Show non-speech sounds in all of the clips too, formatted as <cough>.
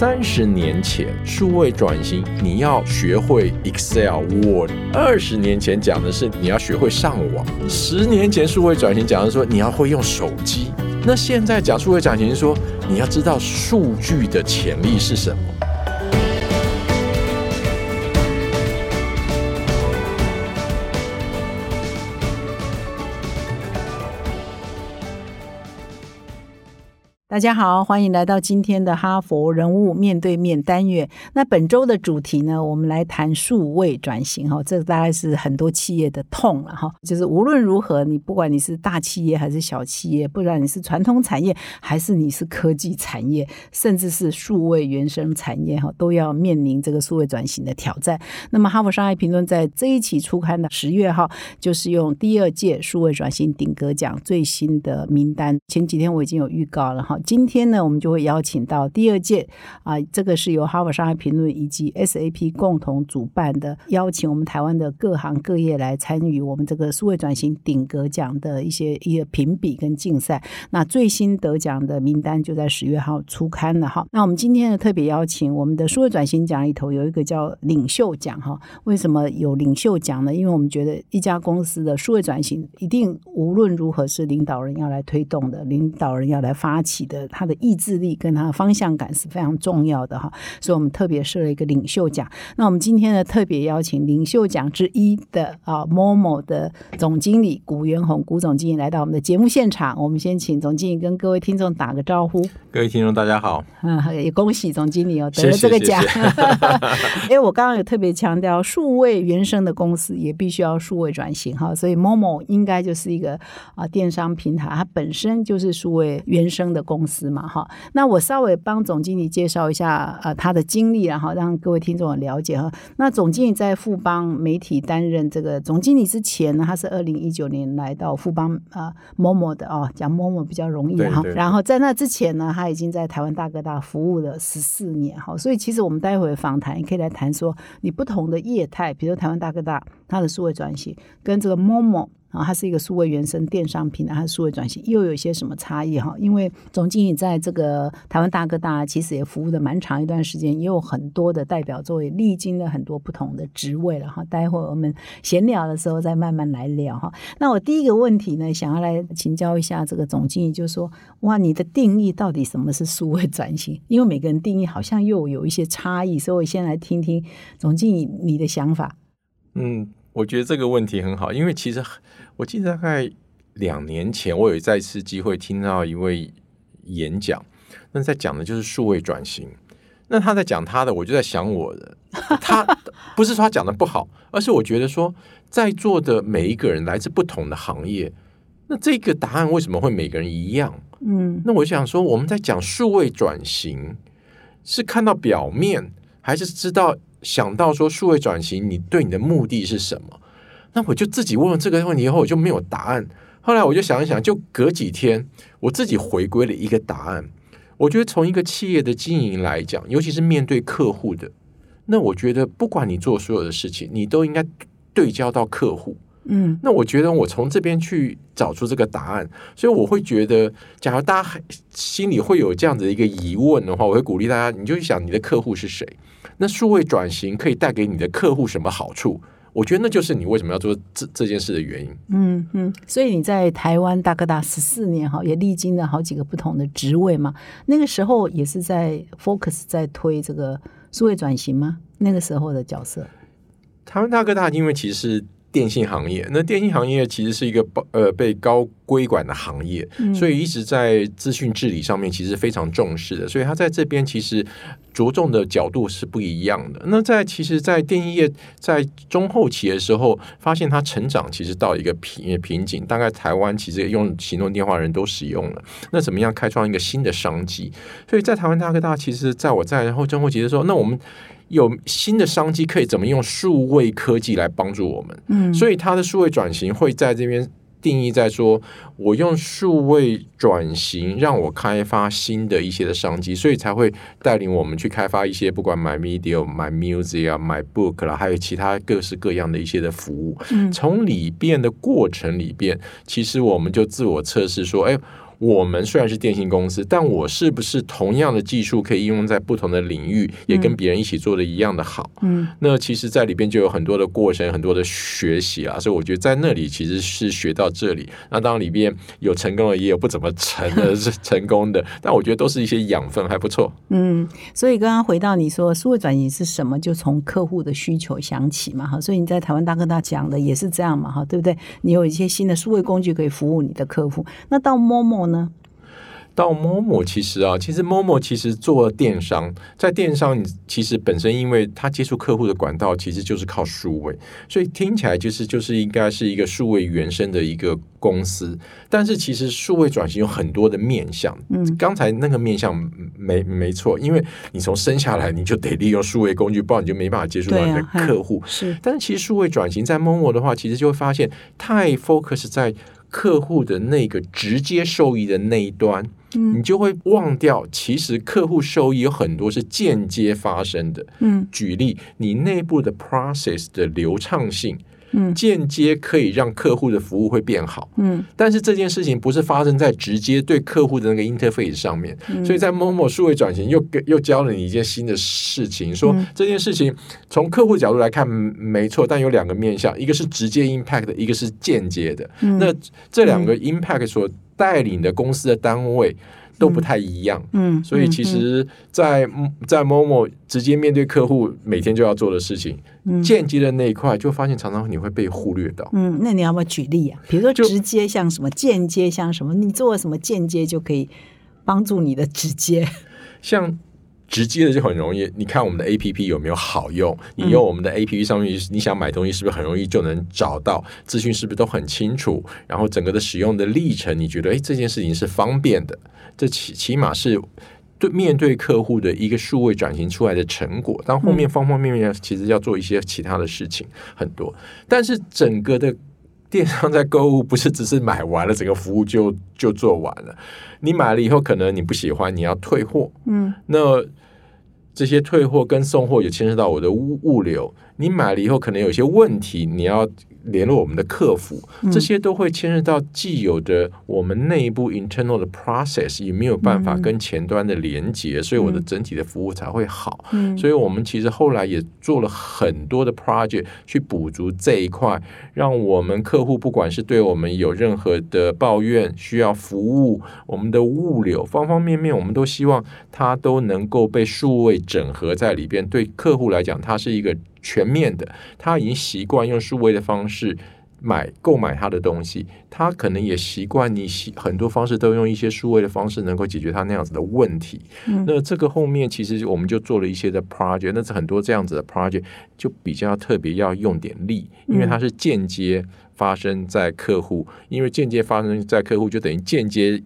三十年前数位转型，你要学会 Excel、Word；二十年前讲的是你要学会上网；十年前数位转型讲的说你要会用手机。那现在讲数位转型，说你要知道数据的潜力是什么。大家好，欢迎来到今天的哈佛人物面对面单元。那本周的主题呢，我们来谈数位转型哈，这大概是很多企业的痛了哈。就是无论如何，你不管你是大企业还是小企业，不然你是传统产业还是你是科技产业，甚至是数位原生产业哈，都要面临这个数位转型的挑战。那么，哈佛商业评论在这一期初刊的十月号，就是用第二届数位转型顶格奖最新的名单。前几天我已经有预告了哈。今天呢，我们就会邀请到第二届啊，这个是由哈佛商业评论以及 SAP 共同主办的，邀请我们台湾的各行各业来参与我们这个数位转型顶格奖的一些一个评比跟竞赛。那最新得奖的名单就在十月号出刊了哈。那我们今天呢特别邀请我们的数位转型奖里头有一个叫领袖奖哈。为什么有领袖奖呢？因为我们觉得一家公司的数位转型一定无论如何是领导人要来推动的，领导人要来发起。的他的意志力跟他的方向感是非常重要的哈，所以我们特别设了一个领袖奖。那我们今天呢特别邀请领袖奖之一的啊某某的总经理古元宏古总经理来到我们的节目现场。我们先请总经理跟各位听众打个招呼。各位听众大家好，<laughs> 嗯，也恭喜总经理哦得了这个奖。<laughs> 因为我刚刚有特别强调，数位原生的公司也必须要数位转型哈，所以某某应该就是一个啊电商平台，它本身就是数位原生的公。公司嘛，哈，那我稍微帮总经理介绍一下呃他的经历，然后让各位听众了解哈。那总经理在富邦媒体担任这个总经理之前呢，他是二零一九年来到富邦啊某某的哦，讲某某比较容易哈。然后在那之前呢，他已经在台湾大哥大服务了十四年哈。所以其实我们待会访谈也可以来谈说，你不同的业态，比如台湾大哥大它的数位转型跟这个某某。啊，它是一个数位原生电商平台，它数位转型又有一些什么差异哈？因为总经理在这个台湾大哥大其实也服务的蛮长一段时间，也有很多的代表作，也历经了很多不同的职位了哈。待会儿我们闲聊的时候再慢慢来聊哈。那我第一个问题呢，想要来请教一下这个总经理，就是说，哇，你的定义到底什么是数位转型？因为每个人定义好像又有一些差异，所以我先来听听总经理你的想法。嗯。我觉得这个问题很好，因为其实我记得大概两年前，我有再次机会听到一位演讲，那在讲的就是数位转型。那他在讲他的，我就在想我的。他不是说他讲的不好，而是我觉得说，在座的每一个人来自不同的行业，那这个答案为什么会每个人一样？嗯，那我想说，我们在讲数位转型，是看到表面，还是知道？想到说数位转型，你对你的目的是什么？那我就自己问了这个问题以后，我就没有答案。后来我就想一想，就隔几天，我自己回归了一个答案。我觉得从一个企业的经营来讲，尤其是面对客户的，那我觉得不管你做所有的事情，你都应该对焦到客户。嗯，那我觉得我从这边去找出这个答案，所以我会觉得，假如大家心里会有这样子一个疑问的话，我会鼓励大家，你就去想你的客户是谁。那数位转型可以带给你的客户什么好处？我觉得那就是你为什么要做这这件事的原因。嗯嗯，所以你在台湾大哥大十四年哈，也历经了好几个不同的职位嘛。那个时候也是在 focus 在推这个数位转型吗？那个时候的角色，台湾大哥大因为其实。电信行业，那电信行业其实是一个呃被高规管的行业，所以一直在资讯治理上面其实非常重视的，所以他在这边其实着重的角度是不一样的。那在其实，在电信业在中后期的时候，发现它成长其实到一个瓶瓶颈，大概台湾其实用行动电话人都使用了，那怎么样开创一个新的商机？所以在台湾大哥大，其实在我在然后中后期的时候，那我们。有新的商机，可以怎么用数位科技来帮助我们？嗯，所以它的数位转型会在这边定义在说，我用数位转型让我开发新的一些的商机，所以才会带领我们去开发一些不管买 media、买 music 啊、买 book 啦，还有其他各式各样的一些的服务。嗯，从里边的过程里边，其实我们就自我测试说，哎。我们虽然是电信公司，但我是不是同样的技术可以应用在不同的领域，也跟别人一起做的一样的好？嗯，那其实，在里边就有很多的过程，很多的学习啊，所以我觉得在那里其实是学到这里。那当然里边有成功的，也有不怎么成的，<laughs> 是成功的，但我觉得都是一些养分，还不错。嗯，所以刚刚回到你说数位转型是什么，就从客户的需求想起嘛，哈，所以你在台湾大哥大讲的也是这样嘛，哈，对不对？你有一些新的数位工具可以服务你的客户，那到 Momo 呢？到 Momo 其实啊，其实 Momo 其实做电商，在电商你其实本身，因为他接触客户的管道其实就是靠数位，所以听起来就是就是应该是一个数位原生的一个公司。但是其实数位转型有很多的面向，嗯，刚才那个面向没没错，因为你从生下来你就得利用数位工具，不然你就没办法接触到你的客户。是，但是其实数位转型在 Momo 的话，其实就会发现太 focus 在客户的那个直接受益的那一端。你就会忘掉，其实客户受益有很多是间接发生的。嗯，举例，你内部的 process 的流畅性，嗯，间接可以让客户的服务会变好。嗯，但是这件事情不是发生在直接对客户的那个 interface 上面，所以在某某数位转型又给又教了你一件新的事情，说这件事情从客户角度来看没错，但有两个面向，一个是直接 impact，一个是间接的。那这两个 impact 所带领的公司的单位都不太一样，嗯，所以其实，在在某某直接面对客户每天就要做的事情，间接的那一块，就发现常常你会被忽略到。嗯，那你要不要举例啊？比如说直接像什么，间接像什么？你做了什么间接就可以帮助你的直接？<laughs> 像。直接的就很容易，你看我们的 A P P 有没有好用？你用我们的 A P P 上面，你想买东西是不是很容易就能找到？资讯是不是都很清楚？然后整个的使用的历程，你觉得哎这件事情是方便的？这起起码是对面对客户的一个数位转型出来的成果。当后面方方面面其实要做一些其他的事情很多，但是整个的电商在购物不是只是买完了整个服务就就做完了。你买了以后可能你不喜欢，你要退货，嗯，那。这些退货跟送货也牵涉到我的物物流，你买了以后可能有些问题，你要。联络我们的客服，这些都会牵涉到既有的我们内部 internal 的 process 也没有办法跟前端的连接，所以我的整体的服务才会好。所以我们其实后来也做了很多的 project 去补足这一块，让我们客户不管是对我们有任何的抱怨，需要服务，我们的物流方方面面，我们都希望它都能够被数位整合在里边。对客户来讲，它是一个。全面的，他已经习惯用数位的方式买购买他的东西，他可能也习惯你很多方式都用一些数位的方式能够解决他那样子的问题。那这个后面其实我们就做了一些的 project，那是很多这样子的 project 就比较特别要用点力，因为它是间接发生在客户，因为间接发生在客户就等于间接。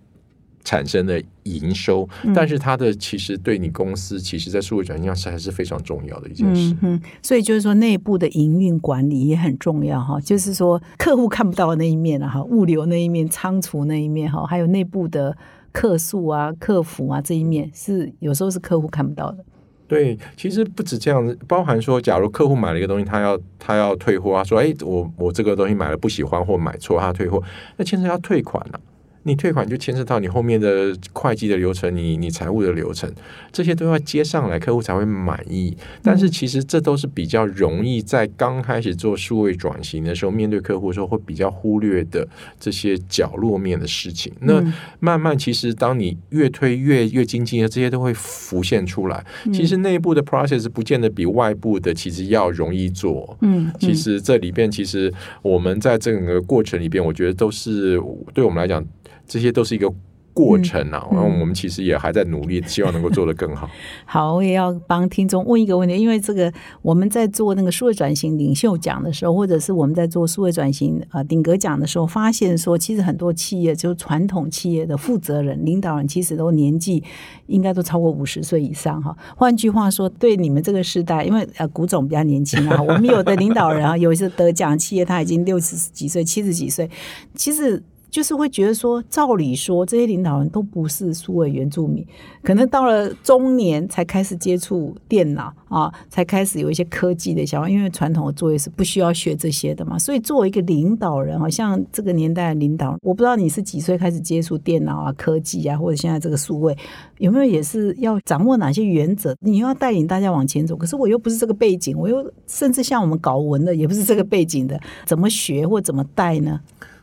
产生的营收，但是它的其实对你公司，其实在数位转型上是还是非常重要的一件事。嗯，所以就是说内部的营运管理也很重要哈，就是说客户看不到的那一面啊哈，物流那一面、仓储那一面哈，还有内部的客诉啊、客服啊这一面，是有时候是客户看不到的。对，其实不止这样子，包含说，假如客户买了一个东西，他要他要退货啊，说哎，我我这个东西买了不喜欢或买错，他退货，那牵涉要退款了。你退款就牵涉到你后面的会计的流程，你你财务的流程，这些都要接上来，客户才会满意。但是其实这都是比较容易在刚开始做数位转型的时候，面对客户的时候会比较忽略的这些角落面的事情。那慢慢其实当你越推越越精进的，这些都会浮现出来。其实内部的 process 不见得比外部的其实要容易做。嗯，其实这里边其实我们在整个过程里边，我觉得都是对我们来讲。这些都是一个过程啊，然后我们其实也还在努力，希望能够做得更好。<laughs> 好，我也要帮听众问一个问题，因为这个我们在做那个数位转型领袖奖的时候，或者是我们在做数位转型呃顶格奖的时候，发现说，其实很多企业，就传统企业的负责人、领导人，其实都年纪应该都超过五十岁以上哈。换句话说，对你们这个时代，因为呃古总比较年轻啊，我们有的领导人啊，有一些得奖企业他已经六十几岁、七十几岁，其实。就是会觉得说，照理说这些领导人都不是数位原住民，可能到了中年才开始接触电脑啊，才开始有一些科技的想法，因为传统的作业是不需要学这些的嘛。所以作为一个领导人，好像这个年代的领导，我不知道你是几岁开始接触电脑啊、科技啊，或者现在这个数位，有没有也是要掌握哪些原则？你要带领大家往前走，可是我又不是这个背景，我又甚至像我们搞文的也不是这个背景的，怎么学或怎么带呢？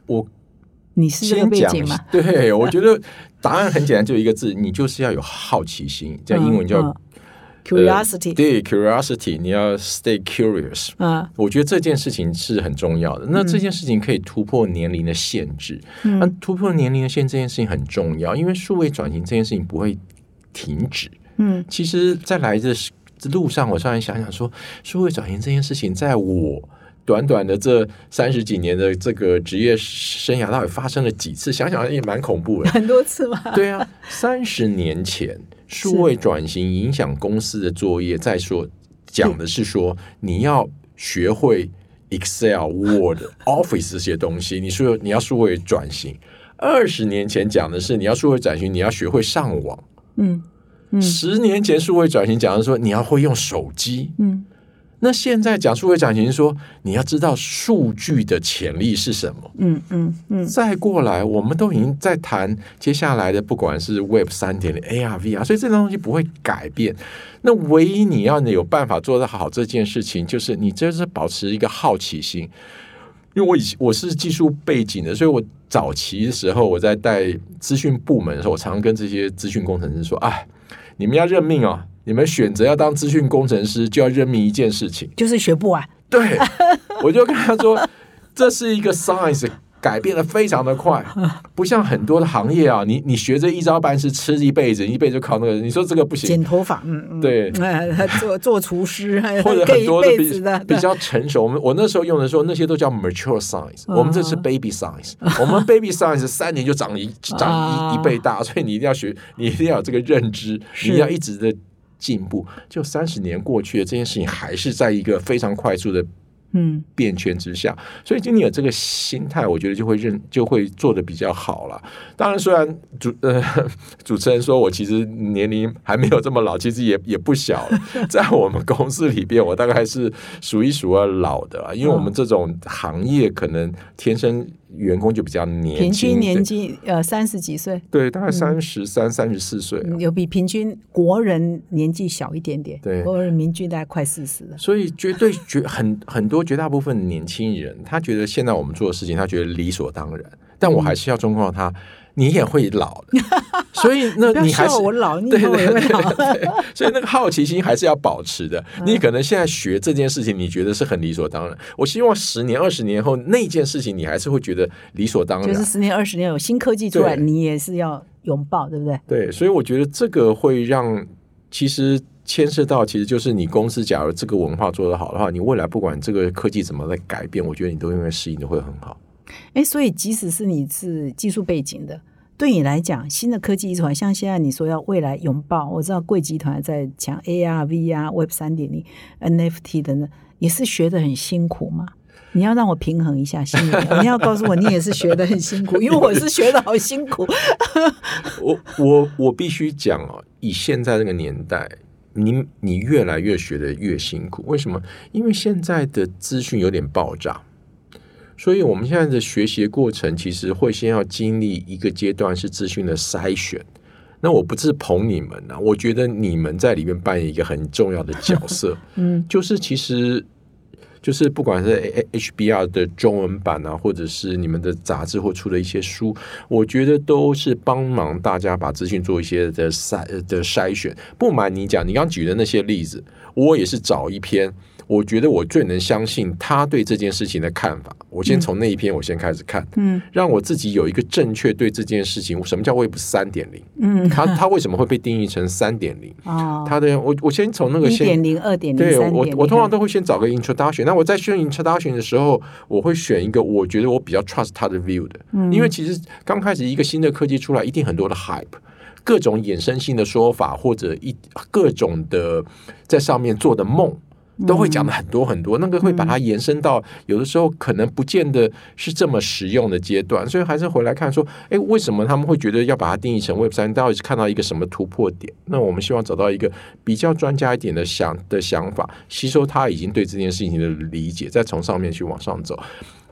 我你是这个先讲背景吗？，<laughs> 对我觉得答案很简单，就一个字，你就是要有好奇心，在英文叫、嗯 curiosity，对 curiosity，你要 stay curious。嗯我觉得这件事情是很重要的。那这件事情可以突破年龄的限制，嗯那突破年龄的限制这件事情很重要，因为数位转型这件事情不会停止。嗯其实，在来的路上，我突然想想说，数位转型这件事情，在我短短的这三十几年的这个职业生涯，到底发生了几次？想想也蛮恐怖的。很多次嘛，对啊，三十年前数位转型影响公司的作业，再说讲的是说你要学会 Excel、Word、<laughs> Office 这些东西，你说你要数位转型。二十年前讲的是你要数位转型，你要学会上网。嗯嗯十年前数位转型讲的是说你要会用手机。嗯那现在讲数位转型是说你要知道数据的潜力是什么。嗯嗯嗯再过来，我们都已经在谈接下来的，不管是 Web 三点零、AR、VR，所以这个东西不会改变。那唯一你要有办法做得好这件事情，就是你就是保持一个好奇心。因为我以前我是技术背景的，所以我早期的时候我在带资讯部门的时候，我常常跟这些资讯工程师说：“哎，你们要认命哦，你们选择要当资讯工程师，就要认命一件事情。”就是学不完，对，<laughs> 我就跟他说，这是一个 science，改变的非常的快，不像很多的行业啊，你你学这一招半式吃一辈子，一辈子就靠那个，你说这个不行。剪。头发，嗯嗯，对。<laughs> 呃，做做厨师，<laughs> 或者很多的比比较成熟，我们我那时候用的时候，那些都叫 mature science，、嗯我们这是 baby science，我们 baby science 三年就长一长啊。一一倍大，所以你一定要学，你一定要有这个认知，你要一直的进步。就三十年过去了，这件事情还是在一个非常快速的嗯变圈之下，所以今天有这个心态，我觉得就会认就会做的比较好了。当然，虽然主呃主持人说我其实年龄还没有这么老，其实也也不小了。<laughs> 在我们公司里边，我大概是数一数二老的了，因为我们这种行业可能天生员工就比较年平，均年纪呃三十几岁，对，大概三十三、三十四岁有比平均国人年纪小一点点，对。国人平均大概快四十了，所以绝对绝很 <laughs> 很多绝大部分年轻人，他觉得现在我们做的事情，他觉得理所当然。但我还是要忠告他，你也会老的。<laughs> 所以那你还是我老，对对老，对，所以那个好奇心还是要保持的。嗯你可能现在学这件事情，你觉得是很理所当然。我希望十年、二十年后那件事情，你还是会觉得理所当然。就是十年二十年有新科技出来，你也是要拥抱，对不对？对，所以我觉得这个会让其实牵涉到，其实就是你公司假如这个文化做得好的话，你未来不管这个科技怎么来改变，我觉得你都应该适应的会很好。哎，所以即使是你是技术背景的，对你来讲，新的科技集团，像现在你说要未来拥抱，我知道贵集团在讲 AR、VR、Web 三点零、NFT 等等，也是学的很辛苦吗？你要让我平衡一下心里，你要告诉我你也是学的很辛苦，因为我是学的好辛苦。我我我必须讲哦，以现在这个年代，你你越来越学的越辛苦。为什么？因为现在的资讯有点爆炸，所以我们现在的学习的过程其实会先要经历一个阶段是资讯的筛选。那我不是捧你们啊，我觉得你们在里面扮演一个很重要的角色。<laughs> 嗯，就是其实就是不管是 HBR 的中文版啊，或者是你们的杂志或出的一些书，我觉得都是帮忙大家把资讯做一些的筛的筛选。不瞒你讲，你刚举的那些例子，我也是找一篇。我觉得我最能相信他对这件事情的看法。我先从那一篇我先开始看，嗯让我自己有一个正确对这件事情，什么叫 Web 三点零？嗯，它它为什么会被定义成三点零？<laughs> 哦，它的我我先从那个先一点零、二点零、对，我我通常都会先找个 introduction。那我在选 introduction 的时候，我会选一个我觉得我比较 trust 它的 view 的，嗯因为其实刚开始一个新的科技出来，一定很多的 hype。各种衍生性的说法，或者一各种的在上面做的梦，都会讲的很多很多，那个会把它延伸到有的时候可能不见得是这么实用的阶段，所以还是回来看说，哎，为什么他们会觉得要把它定义成 Web 三？到底是看到一个什么突破点？那我们希望找到一个比较专家一点的想的想法，吸收他已经对这件事情的理解，再从上面去往上走。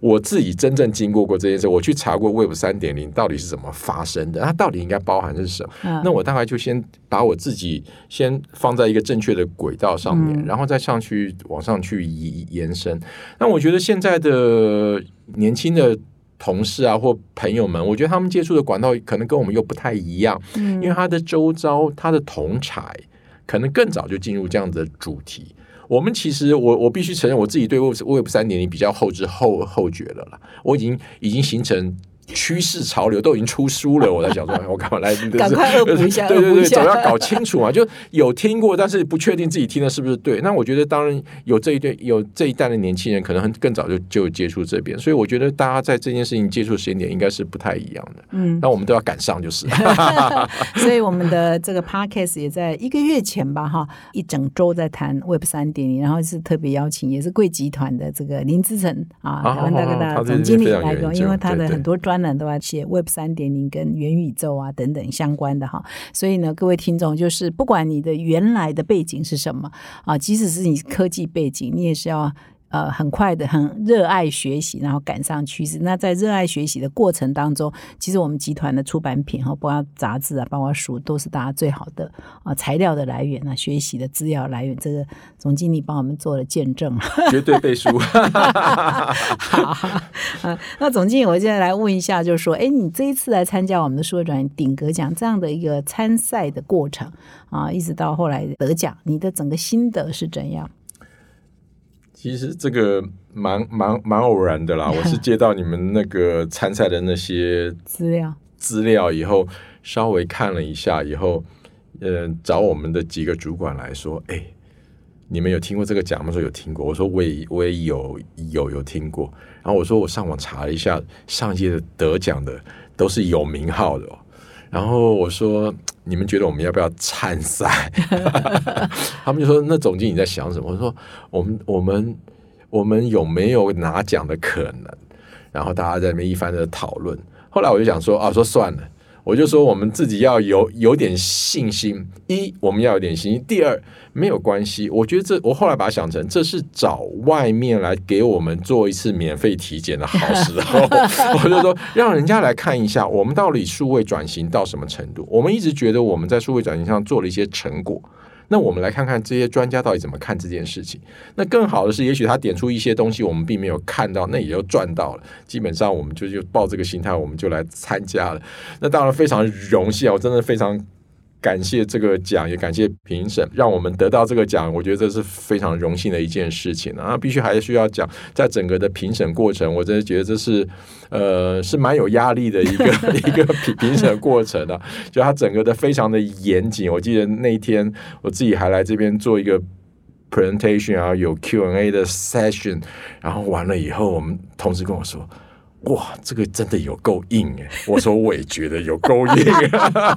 我自己真正经过过这件事，我去查过 Web 三点零到底是怎么发生的，它到底应该包含是什么？那我大概就先把我自己先放在一个正确的轨道上面，然后再上去往上去延延伸。那我觉得现在的年轻的同事啊或朋友们，我觉得他们接触的管道可能跟我们又不太一样，因为他的周遭他的同才可能更早就进入这样的主题。我们其实，我我必须承认，我自己对 Web Web 三点零比较后知后后觉了啦，我已经已经形成。趋势潮流都已经出书了，我在想说，<laughs> 我干嘛来？赶快恶补一下，<laughs> 对对对，总要搞清楚嘛。就有听过，但是不确定自己听的是不是对。那我觉得，当然有这一对有这一代的年轻人，可能很更早就就接触这边，所以我觉得大家在这件事情接触时间点应该是不太一样的。嗯，那我们都要赶上，就是。<laughs> 所以我们的这个 podcast 也在一个月前吧，哈，一整周在谈 Web 三点零，然后是特别邀请，也是贵集团的这个林志成啊，台湾大哥大总经理来说，因为他的很多专。都要写 Web 三点零跟元宇宙啊等等相关的哈，所以呢，各位听众就是不管你的原来的背景是什么啊，即使是你科技背景，你也是要。呃，很快的，很热爱学习，然后赶上趋势。那在热爱学习的过程当中，其实我们集团的出版品哈，包括杂志啊，包括书，都是大家最好的啊材料的来源啊，学习的资料来源。这个总经理帮我们做了见证，绝对背书。<laughs> 好，那总经理，我现在来问一下，就是说，哎，你这一次来参加我们的数位转顶格奖这样的一个参赛的过程啊，一直到后来得奖，你的整个心得是怎样？其实这个蛮蛮蛮偶然的啦，<laughs> 我是接到你们那个参赛的那些资料资料以后，稍微看了一下以后，嗯，找我们的几个主管来说，哎，你们有听过这个奖吗？说有听过，我说我也我也有有有听过，然后我说我上网查了一下，上届的得奖的都是有名号的哦。然后我说：“你们觉得我们要不要参赛？” <laughs> 他们就说：“那总经理在想什么？”我说：“我们我们我们有没有拿奖的可能？”然后大家在那边一番的讨论。后来我就想说：“啊，说算了。”我就说我们自己要有有点信心。一，我们要有点信心；第二，没有关系。我觉得这，我后来把它想成，这是找外面来给我们做一次免费体检的好时候。<laughs> 我就说，让人家来看一下，我们到底数位转型到什么程度。我们一直觉得我们在数位转型上做了一些成果。那我们来看看这些专家到底怎么看这件事情。那更好的是，也许他点出一些东西，我们并没有看到，那也就赚到了。基本上，我们就就抱这个心态，我们就来参加了。那当然非常荣幸啊，我真的非常。感谢这个奖，也感谢评审，让我们得到这个奖。我觉得这是非常荣幸的一件事情啊！必须还需要讲，在整个的评审过程，我真的觉得这是呃是蛮有压力的一个 <laughs> 一个评评审过程的。就它整个的非常的严谨。我记得那一天我自己还来这边做一个 presentation 啊，有 Q&A 的 session，然后完了以后，我们同事跟我说。哇，这个真的有够硬哎！我说我也觉得有够硬，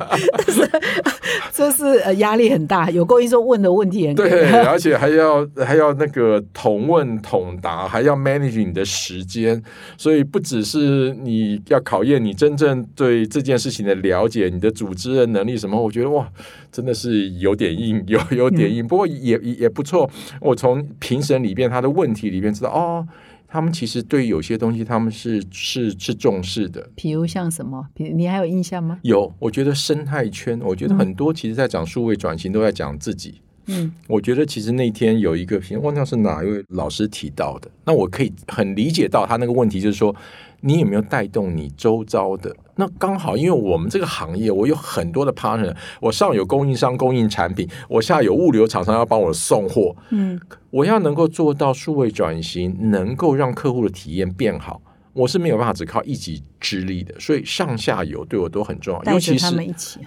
<laughs> 这是呃压力很大，有够硬说问的问题很对，<laughs> 而且还要还要那个统问统答，还要 manage 你的时间，所以不只是你要考验你真正对这件事情的了解，你的组织的能力什么，我觉得哇，真的是有点硬，<laughs> 有有点硬，不过也也不错。我从评审里边他的问题里边知道哦。他们其实对有些东西，他们是是是重视的。比如像什么？比你还有印象吗？有，我觉得生态圈，我觉得很多其实在讲数位转型，都在讲自己。嗯，我觉得其实那天有一个评，忘掉是哪一位老师提到的。那我可以很理解到他那个问题，就是说。你有没有带动你周遭的？那刚好，因为我们这个行业，我有很多的 partner，我上有供应商供应产品，我下有物流厂商要帮我送货。嗯，我要能够做到数位转型，能够让客户的体验变好，我是没有办法只靠一己之力的。所以上下游对我都很重要，尤其是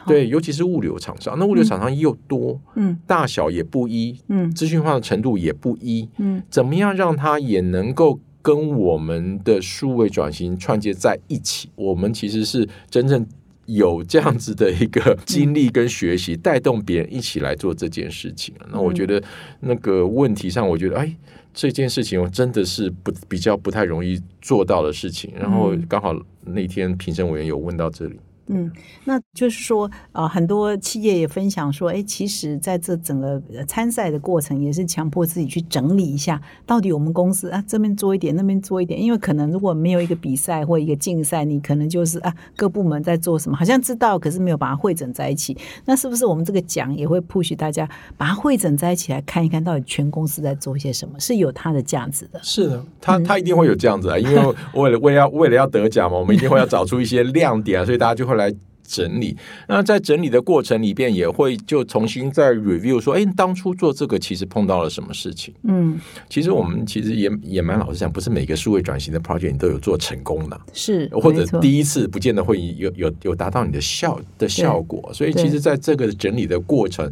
对，尤其是物流厂商。那物流厂商又多，嗯，大小也不一，嗯，资讯化的程度也不一，嗯，怎么样让它也能够？跟我们的数位转型串接在一起，我们其实是真正有这样子的一个经历跟学习，带动别人一起来做这件事情。那我觉得那个问题上，我觉得哎，这件事情我真的是不比较不太容易做到的事情。然后刚好那天评审委员有问到这里。嗯，那就是说，啊，很多企业也分享说，哎，其实在这整个参赛的过程，也是强迫自己去整理一下，到底我们公司啊这边做一点，那边做一点，因为可能如果没有一个比赛或一个竞赛，你可能就是啊各部门在做什么，好像知道，可是没有把它汇整在一起。那是不是我们这个奖也会 push 大家把它汇整在一起来看一看，到底全公司在做些什么，是有它的价值的。是的，他他一定会有这样子啊，因为为了为了要为了要得奖嘛，我们一定会要找出一些亮点啊，所以大家就会。来整理，那在整理的过程里边，也会就重新再 review 说，哎，当初做这个其实碰到了什么事情？嗯，其实我们其实也也蛮老实讲，不是每个数位转型的 project 你都有做成功的，是或者第一次不见得会有有有达到你的效的效果，所以其实在这个整理的过程。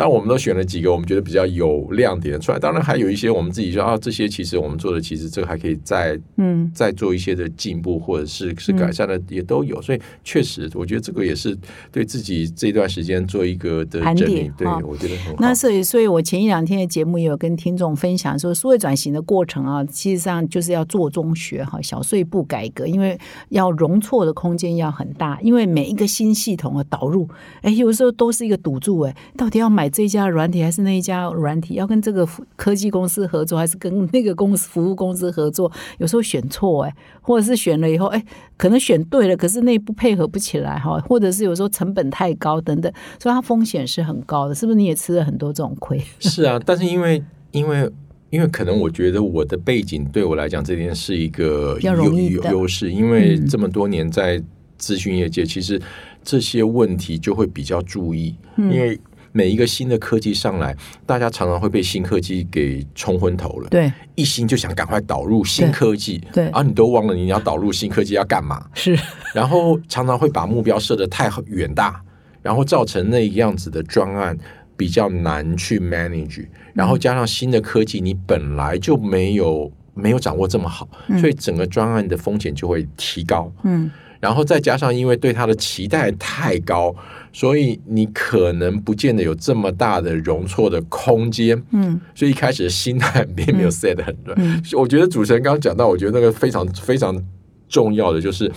当然，我们都选了几个我们觉得比较有亮点出来。当然，还有一些我们自己说啊，这些其实我们做的，其实这个还可以再嗯再做一些的进步，或者是是改善的，也都有。所以，确实，我觉得这个也是对自己这段时间做一个的整理。对，我觉得很好。那所以，所以我前一两天的节目也有跟听众分享说，数位转型的过程啊，其实上就是要做中学哈，小碎步改革，因为要容错的空间要很大，因为每一个新系统的导入，哎，有时候都是一个赌注，哎，到底要买。这一家软体还是那一家软体，要跟这个科技公司合作，还是跟那个公司服务公司合作？有时候选错哎，或者是选了以后哎，可能选对了，可是内部配合不起来哈，或者是有时候成本太高等等，所以它风险是很高的。是不是你也吃了很多这种亏？<laughs> 是啊，但是因为因为因为可能我觉得我的背景对我来讲，这件是一个有 <laughs> 有优势，因为这么多年在咨询业界，其实这些问题就会比较注意，因为。每一个新的科技上来，大家常常会被新科技给冲昏头了。对，一心就想赶快导入新科技。对，啊，你都忘了你要导入新科技要干嘛？是，然后常常会把目标设得太远大，然后造成那样子的专案比较难去 manage。然后加上新的科技，你本来就没有没有掌握这么好，所以整个专案的风险就会提高。嗯。然后再加上，因为对他的期待太高，所以你可能不见得有这么大的容错的空间。嗯，所以一开始的心态并没有 set 很对。嗯，我觉得主持人刚刚讲到，我觉得那个非常非常重要的就是，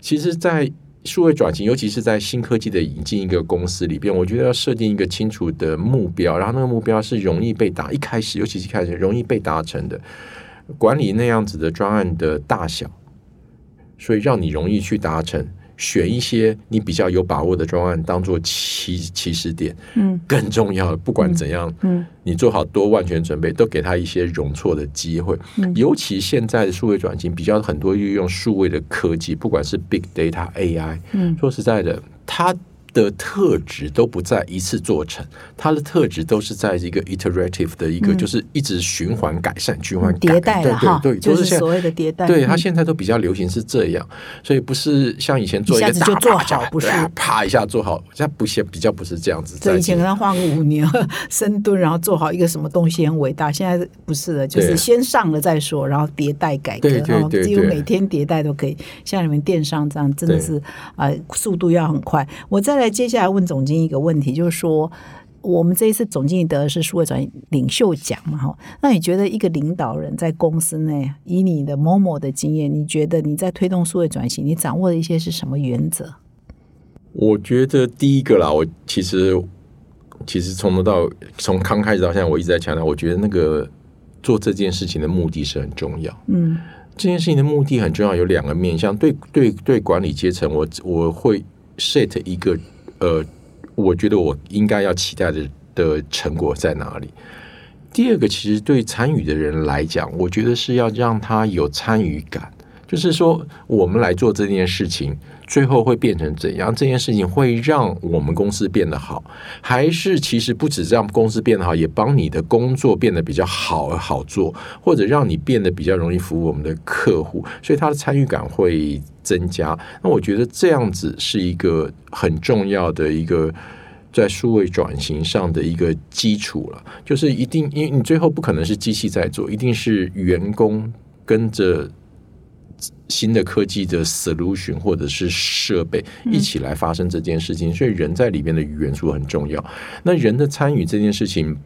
其实，在数位转型，尤其是在新科技的引进一个公司里边，我觉得要设定一个清楚的目标，然后那个目标是容易被达，一开始尤其是一开始容易被达成的，管理那样子的专案的大小。所以让你容易去达成，选一些你比较有把握的专案当做起起始点。嗯，更重要的，不管怎样，嗯，你做好多万全准备，都给他一些容错的机会。嗯，尤其现在的数位转型比较很多运用数位的科技，不管是 Big Data AI，嗯，说实在的，它。的特质都不在一次做成，它的特质都是在一个 iterative 的一个，就是一直循环改善、循环迭代的哈，对，就是所谓的迭代。对，它现在都比较流行是这样，所以不是像以前做一个大做好，不是啪一下做好，现在不现比较不是这样子。对，以前可能花个五年 <laughs> 深蹲，然后做好一个什么东西很伟大，现在不是的，就是先上了再说，然后迭代改革，然后几乎每天迭代都可以。像你们电商这样，真的是啊，速度要很快。我再来。接下来问总经理一个问题，就是说，我们这一次总经理得的是数位转领袖奖嘛？哈，那你觉得一个领导人在公司内，以你的某某的经验，你觉得你在推动数位转型，你掌握的一些是什么原则？我觉得第一个啦，我其实其实从头到从刚开始到现在，我一直在强调，我觉得那个做这件事情的目的是很重要。嗯，这件事情的目的很重要，有两个面向。对对对，管理阶层，我我会 set 一个。呃，我觉得我应该要期待的的成果在哪里？第二个，其实对参与的人来讲，我觉得是要让他有参与感，就是说，我们来做这件事情，最后会变成怎样？这件事情会让我们公司变得好，还是其实不止让公司变得好，也帮你的工作变得比较好好做，或者让你变得比较容易服务我们的客户，所以他的参与感会。增加，那我觉得这样子是一个很重要的一个在数位转型上的一个基础了。就是一定，因为你最后不可能是机器在做，一定是员工跟着新的科技的 solution 或者是设备一起来发生这件事情，所以人在里面的元素很重要。那人的参与这件事情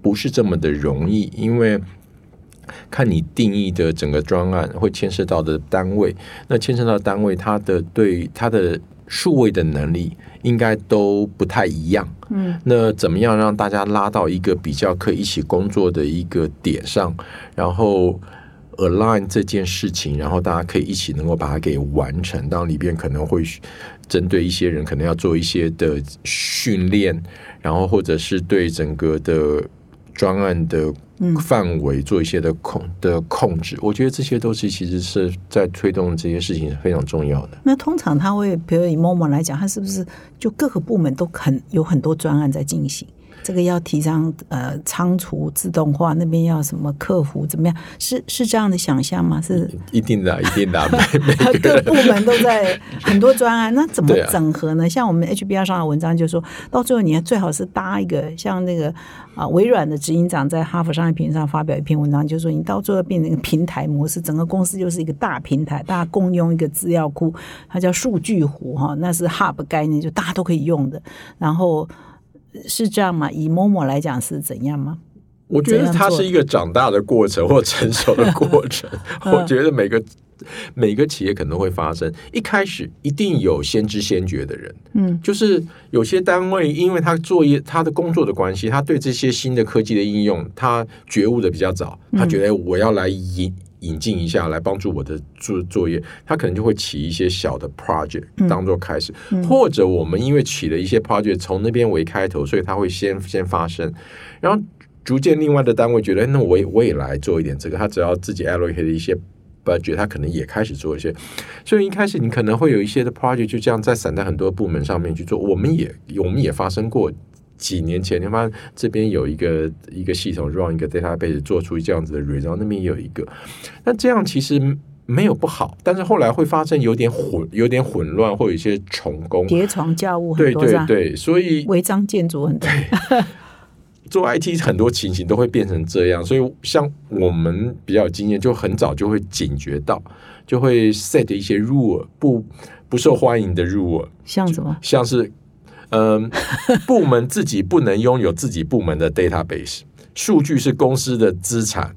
不是这么的容易，因为看你定义的整个专案会牵涉到的单位，那牵涉到单位它的对它的数位的能力应该都不太一样。嗯，那怎么样让大家拉到一个比较可以一起工作的一个点上，然后 align 这件事情，然后大家可以一起能够把它给完成。当然里边可能会针对一些人，可能要做一些的训练，然后或者是对整个的专案的范围做一些的控的控制。我觉得这些都是其实是在推动这些事情是非常重要的。那通常他会，比如以 Momo 来讲，他是不是就各个部门都很有很多专案在进行？这个要提倡呃仓储自动化，那边要什么客服怎么样？是是这样的想象吗？是一定的，一定的，<laughs> 各部门都在很多专案，那怎么 <laughs> 整合呢？像我们 HBR 上的文章就说到最后，你最好是搭一个像那个啊微软的执行长在哈佛商业评论上发表一篇文章，就说你到最后变成一个平台模式，整个公司就是一个大平台，大家共用一个资料库，它叫数据湖哈，那是 Hub 概念，就大家都可以用的。然后是这样吗？以 Momo 来讲是怎样吗？我觉得它是一个长大的过程或成熟的过程。<laughs> <laughs> 嗯我觉得每个每个企业可能会发生，一开始一定有先知先觉的人，嗯，就是有些单位因为他作业他的工作的关系，他对这些新的科技的应用，他觉悟的比较早，他觉得我要来引。引进一下来帮助我的作作业，他可能就会起一些小的 project 当做开始，或者我们因为起了一些 project 从那边为开头，所以他会先先发生，然后逐渐另外的单位觉得，哎那我也我也来做一点这个，他只要自己 allocate 一些 budget，他可能也开始做一些，所以一开始你可能会有一些的 project 就这样在散在很多部门上面去做，我们也我们也发生过。几年前，你发现这边有一个一个系统 run 一个 database 做出这样子的 result，那边也有一个，那这样其实没有不好，但是后来会发生有点混，有点混乱，或有一些重工。叠床架屋很对多是吧？对对，所以违章建筑很多。<laughs> 做 IT 很多情形都会变成这样，所以像我们比较有经验，就很早就会警觉到，就会 set 一些 rule 不不受欢迎的 rule，像什么？像是嗯，部门自己不能拥有自己部门的 database，数据是公司的资产，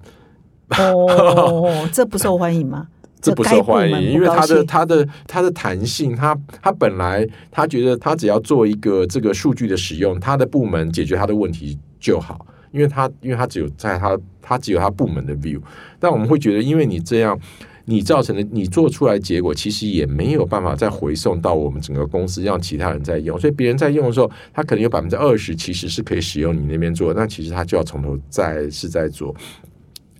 哦，这不受欢迎吗？<laughs> 这不受欢迎，因为它的它的它的弹性，它它本来他觉得他只要做一个这个数据的使用，他的部门解决他的问题就好，因为他因为他只有在他他只有他部门的 view，但我们会觉得，因为你这样。你造成的，你做出来结果其实也没有办法再回送到我们整个公司，让其他人在用。所以别人在用的时候，他可能有百分之二十其实是可以使用你那边做，那其实他就要从头再是在做。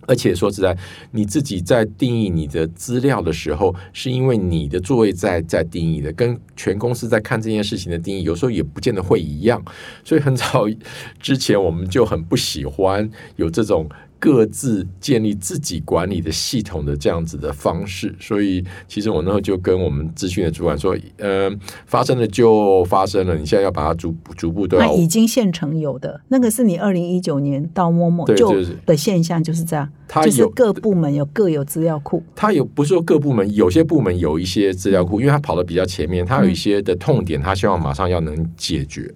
而且说实在，你自己在定义你的资料的时候，是因为你的座位在在定义的，跟全公司在看这件事情的定义，有时候也不见得会一样。所以很早 <laughs> 之前，我们就很不喜欢有这种各自建立自己管理的系统的这样子的方式。所以，其实我那时候就跟我们资讯的主管说，呃，发生了就发生了，你现在要把它逐逐步都要那已经现成有的那个是你二零一九年到陌陌就的现象就是这样，它就是有各部门有各有资料库，它有不是说各部门有些部门有一些资料库，因为它跑得比较前面，它有一些的痛点，它希望马上要能解决。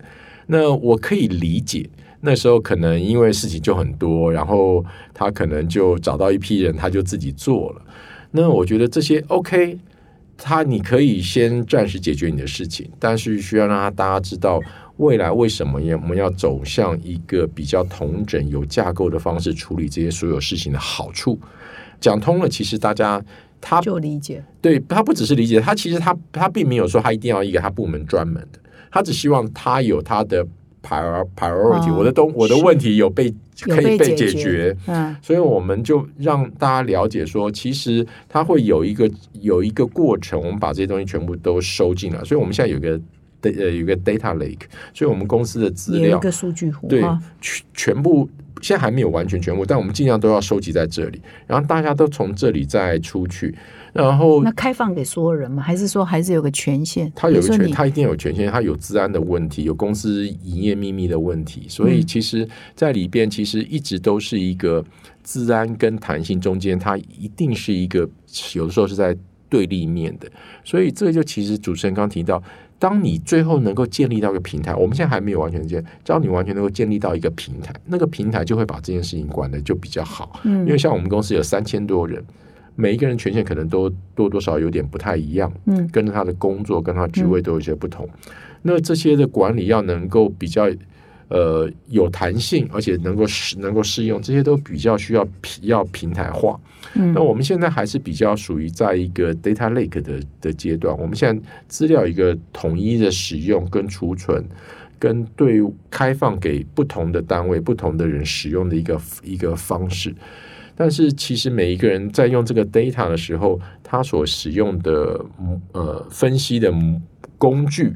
那我可以理解，那时候可能因为事情就很多，然后他可能就找到一批人，他就自己做了。那我觉得这些 OK，他你可以先暂时解决你的事情，但是需要让他大家知道未来为什么要我们要走向一个比较同整、有架构的方式处理这些所有事情的好处。讲通了，其实大家他就理解。对他不只是理解，他其实他他并没有说他一定要一个他部门专门的，他只希望他有他的 prior priority，、哦我的东我的问题有被可以被解解决。嗯，所以我们就让大家了解说，其实它会有一个有一个过程，我们把这些东西全部都收进来。所以我们现在有一个呃有个 data lake，所以我们公司的资料有一个数据库对啊，全全部现在还没有完全全部，但我们尽量都要收集在这里，然后大家都从这里再出去，然后那开放给所有人吗？还是说还是有个权限？他有个权，比如说你它一定有权限，他有治安的问题，有公司营业秘密的问题，所以嗯其实，在里边其实一直都是一个治安跟弹性中间，它一定是一个有的时候是在对立面的，所以这个就其实主持人刚提到。当你最后能够建立到一个平台，我们现在还没有完全建，只要你完全能够建立到一个平台，那个平台就会把这件事情管的就比较好。嗯因为像我们公司有三千多人，每一个人权限可能都多多少少有点不太一样，嗯跟着他的工作、跟他职位都有一些不同。那这些的管理要能够比较呃有弹性，而且能够适能够适用，这些都比较需要平要平台化。嗯那我们现在还是比较属于在一个 data lake 的的阶段，我们现在资料一个统一的使用跟储存。跟对开放给不同的单位、不同的人使用的一个一个方式，但是其实每一个人在用这个 data 的时候，他所使用的呃分析的工具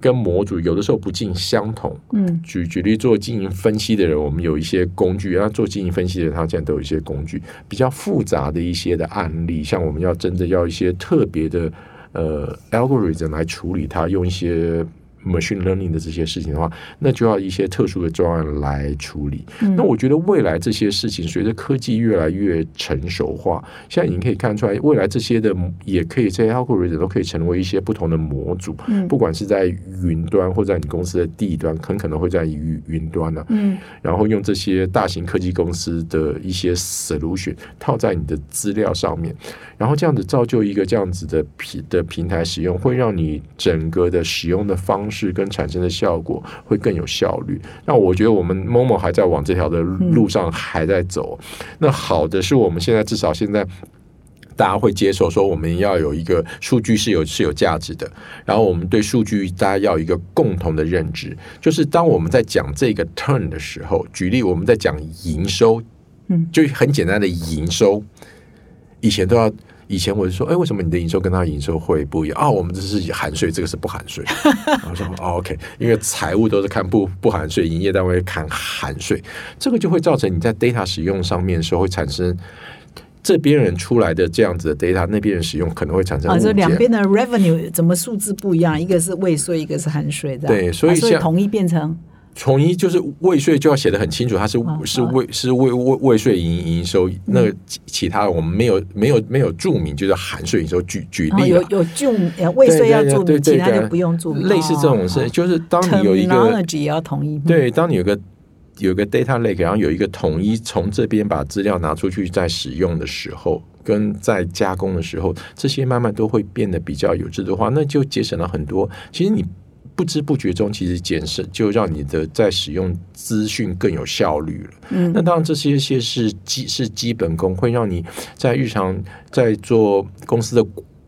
跟模组，有的时候不尽相同。嗯举举例做经营分析的人，我们有一些工具；然后做经营分析的人，他现在都有一些工具。比较复杂的一些的案例，像我们要真的要一些特别的呃 algorithm 来处理它，用一些 machine learning 的这些事情的话，那就要一些特殊的专案来处理。嗯。那我觉得未来这些事情随着科技越来越成熟化，现在已经可以看出来，未来这些的也可以这些 algorithm 都可以成为一些不同的模组，嗯。不管是在云端或在你公司的地端，很可能会在云云端呢、嗯。然后用这些大型科技公司的一些 solution 套在你的资料上面，然后这样子造就一个这样子的平的平台使用，会让你整个的使用的方式跟产生的效果会更有效率。那我觉得我们 Momo 还在往这条的路上还在走。那好的是我们现在至少现在。大家会接受说，我们要有一个数据是有是有价值的，然后我们对数据大家要有一个共同的认知，就是当我们在讲这个 turn 的时候，举例我们在讲营收，嗯，就很简单的营收，以前都要。以前我就说，哎，为什么你的营收跟他的营收会不一样啊？我们这是含税，这个是不含税。<laughs> 我说、哦、OK，因为财务都是看不不含税，营业单位看含税，这个就会造成你在 data 使用上面的时候会产生这边人出来的这样子的 data，那边人使用可能会产生啊。这两边的 revenue 怎么数字不一样？一个是未税，一个是含税，这样对所以所以统一变成从一就是未税就要写的很清楚，它是哦是未是未未未税营营收，嗯那其其他的我们没有没有没有注明，就是含税营收。举举然后有有注呃未税要注明，其他就不用注明。类似这种事，哦就是当你有一个要统一。对，当你有个有个 data lake，然后有一个统一从这边把资料拿出去再使用的时候，跟在加工的时候，这些慢慢都会变得比较有制度化，那就节省了很多。其实你不知不觉中，其实减省就让你的在使用资讯更有效率了。嗯那当然这些些是基是基本功，会让你在日常在做公司的。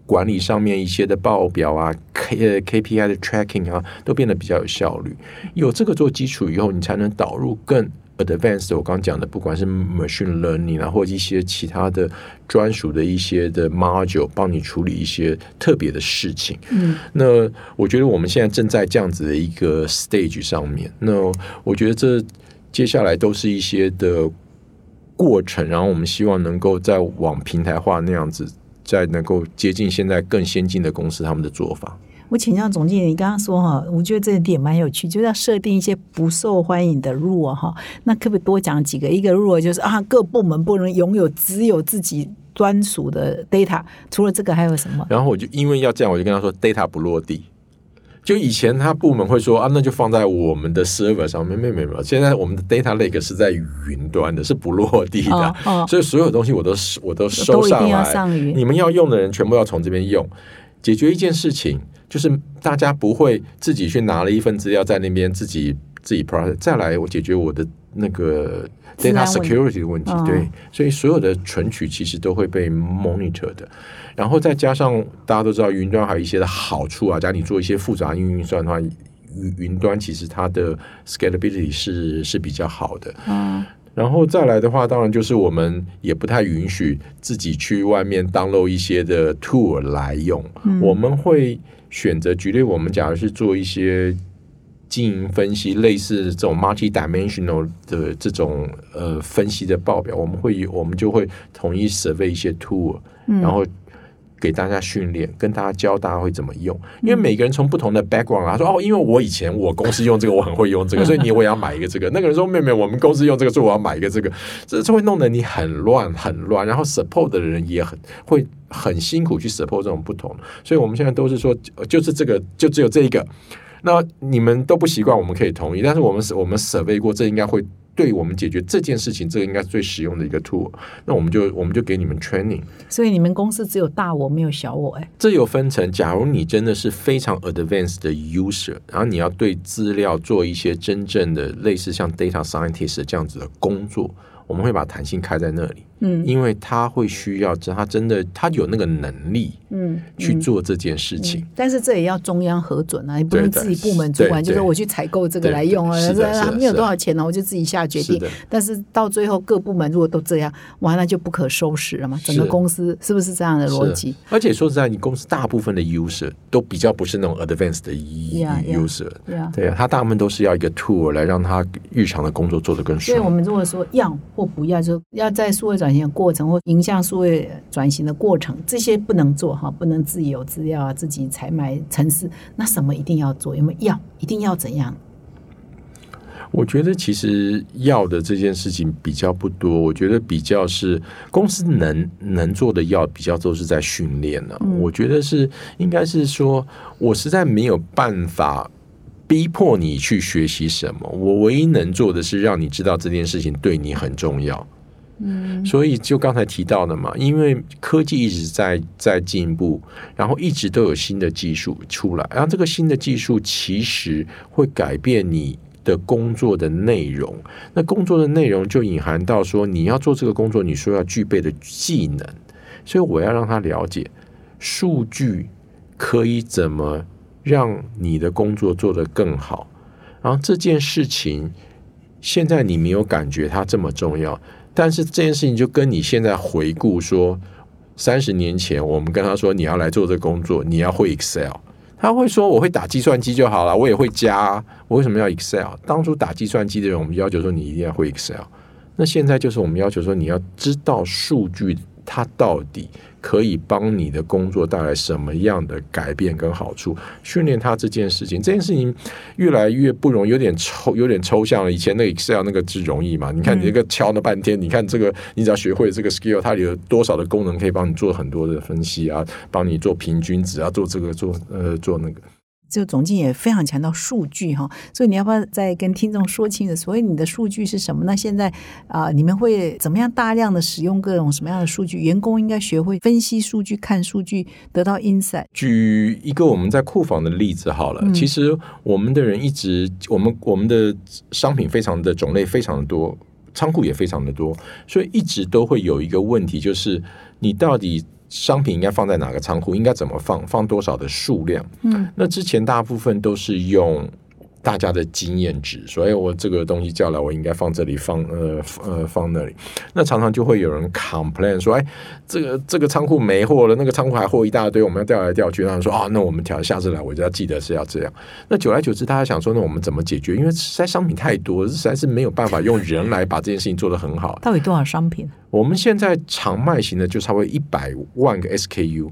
管理上面一些的报表啊，K 呃 KPI 的 tracking 啊，都变得比较有效率。有这个做基础以后，你才能导入更 advanced 我刚刚讲的，不管是 machine learning 啊，或者一些其他的专属的一些的 module，帮你处理一些特别的事情。嗯，那我觉得我们现在正在这样子的一个 stage 上面。那我觉得这接下来都是一些的过程，然后我们希望能够再往平台化那样子。再能够接近现在更先进的公司他们的做法。我请教总经理，你刚刚说哈，我觉得这一点蛮有趣，就是要设定一些不受欢迎的 rule 哈。那可不可以多讲几个？一个 rule 就是啊，各部门不能拥有只有自己专属的 data。除了这个还有什么？然后我就因为要这样，我就跟他说 data 不落地。就以前他部门会说啊，那就放在我们的 server 上面，没有没有没有。现在我们的 data lake 是在云端的，是不落地的，哦哦所以所有东西我都我都收上来。你们要用的人全部要从这边用，解决一件事情，就是大家不会自己去拿了一份资料在那边自己自己 process，再来我解决我的那个 data security 的问题。嗯对，所以所有的存取其实都会被 monitor 的。然后再加上大家都知道云端还有一些的好处啊，假如你做一些复杂应用运算的话，云云端其实它的 scalability 是是比较好的。嗯然后再来的话，当然就是我们也不太允许自己去外面 download 一些的 tool 来用，我们会选择举例，我们假如是做一些经营分析，类似这种 multi-dimensional 的这种呃分析的报表，我们会我们就会统一 survey 一些 tool，然后。给大家训练，跟大家教大家会怎么用，因为每个人从不同的 background，他说哦，因为我以前我公司用这个，我很会用这个，<laughs> 所以你我也要买一个这个。那个人说妹妹，我们公司用这个，所以我要买一个这个，这这会弄得你很乱很乱，然后 support 的人也很会很辛苦去 support 这种不同。所以我们现在都是说，就是这个就只有这一个，那你们都不习惯，我们可以同意，但是我们是我们 survey 过，这应该会。对我们解决这件事情，这个应该是最实用的一个 tool。那我们就我们就给你们 training。所以你们公司只有大我没有小我哎。这有分成，假如你真的是非常 advanced 的 user，然后你要对资料做一些真正的类似像 data scientist 这样子的工作，我们会把弹性开在那里。嗯，因为他会需要，他真的他有那个能力，嗯，去做这件事情。但是这也要中央核准啊，你不能自己部门主管就说我去采购这个来用啊，这没有多少钱呢，我就自己下决定。但是到最后各部门如果都这样，完了就不可收拾了嘛。整个公司是不是这样的逻辑？而且说实在，你公司大部分的 user 都比较不是那种 advanced 的 user，对啊，他大部分都是要一个 tool 来让他日常的工作做得更顺。所以我们如果说要或不要，就要在数位转。转型的过程或影响数位转型的过程，这些不能做哈，不能自己有资料啊，自己采买城市，那什么一定要做？有没有要？一定要怎样？我觉得其实要的这件事情比较不多，我觉得比较是公司能能做的要比较都是在训练呢。我觉得是应该是说，我实在没有办法逼迫你去学习什么，我唯一能做的是让你知道这件事情对你很重要。所以就刚才提到的嘛，因为科技一直在在进步，然后一直都有新的技术出来，然后这个新的技术其实会改变你的工作的内容。那工作的内容就隐含到说，你要做这个工作，你说要具备的技能。所以我要让他了解数据可以怎么让你的工作做得更好。然后这件事情现在你没有感觉它这么重要。但是这件事情就跟你现在回顾说，三十年前我们跟他说你要来做这工作，你要会 Excel，他会说我会打计算机就好了，我也会加，我为什么要 Excel？当初打计算机的人，我们要求说你一定要会 Excel，那现在就是我们要求说你要知道数据它到底。可以帮你的工作带来什么样的改变跟好处？训练它这件事情，这件事情越来越不容易，有点抽，有点抽象了。以前那 Excel 那个是容易嘛？你看你这个敲了半天，你看这个，你只要学会这个 skill，它有多少的功能可以帮你做很多的分析啊，帮你做平均值啊，做这个做呃做那个。就总经也非常强调数据哈，所以你要不要再跟听众说清楚？所以你的数据是什么呢？现在啊，你们会怎么样大量的使用各种什么样的数据？员工应该学会分析数据、看数据，得到 insight。举一个我们在库房的例子好了，其实我们的人一直，我们我们的商品非常的种类非常的多，仓库也非常的多，所以一直都会有一个问题，就是你到底。商品应该放在哪个仓库？应该怎么放？放多少的数量？嗯，那之前大部分都是用。大家的经验值，所以我这个东西叫来，我应该放这里，放呃呃放那里。那常常就会有人 complain 说，哎，这个这个仓库没货了，那个仓库还货一大堆，我们要调来调去。他们说啊，那我们调下次来，我就要记得是要这样。那久来久之，大家想说，那我们怎么解决？因为实在商品太多，实在是没有办法用人来把这件事情做得很好。到底多少商品？我们现在常卖型的就差不多一百万个 SKU。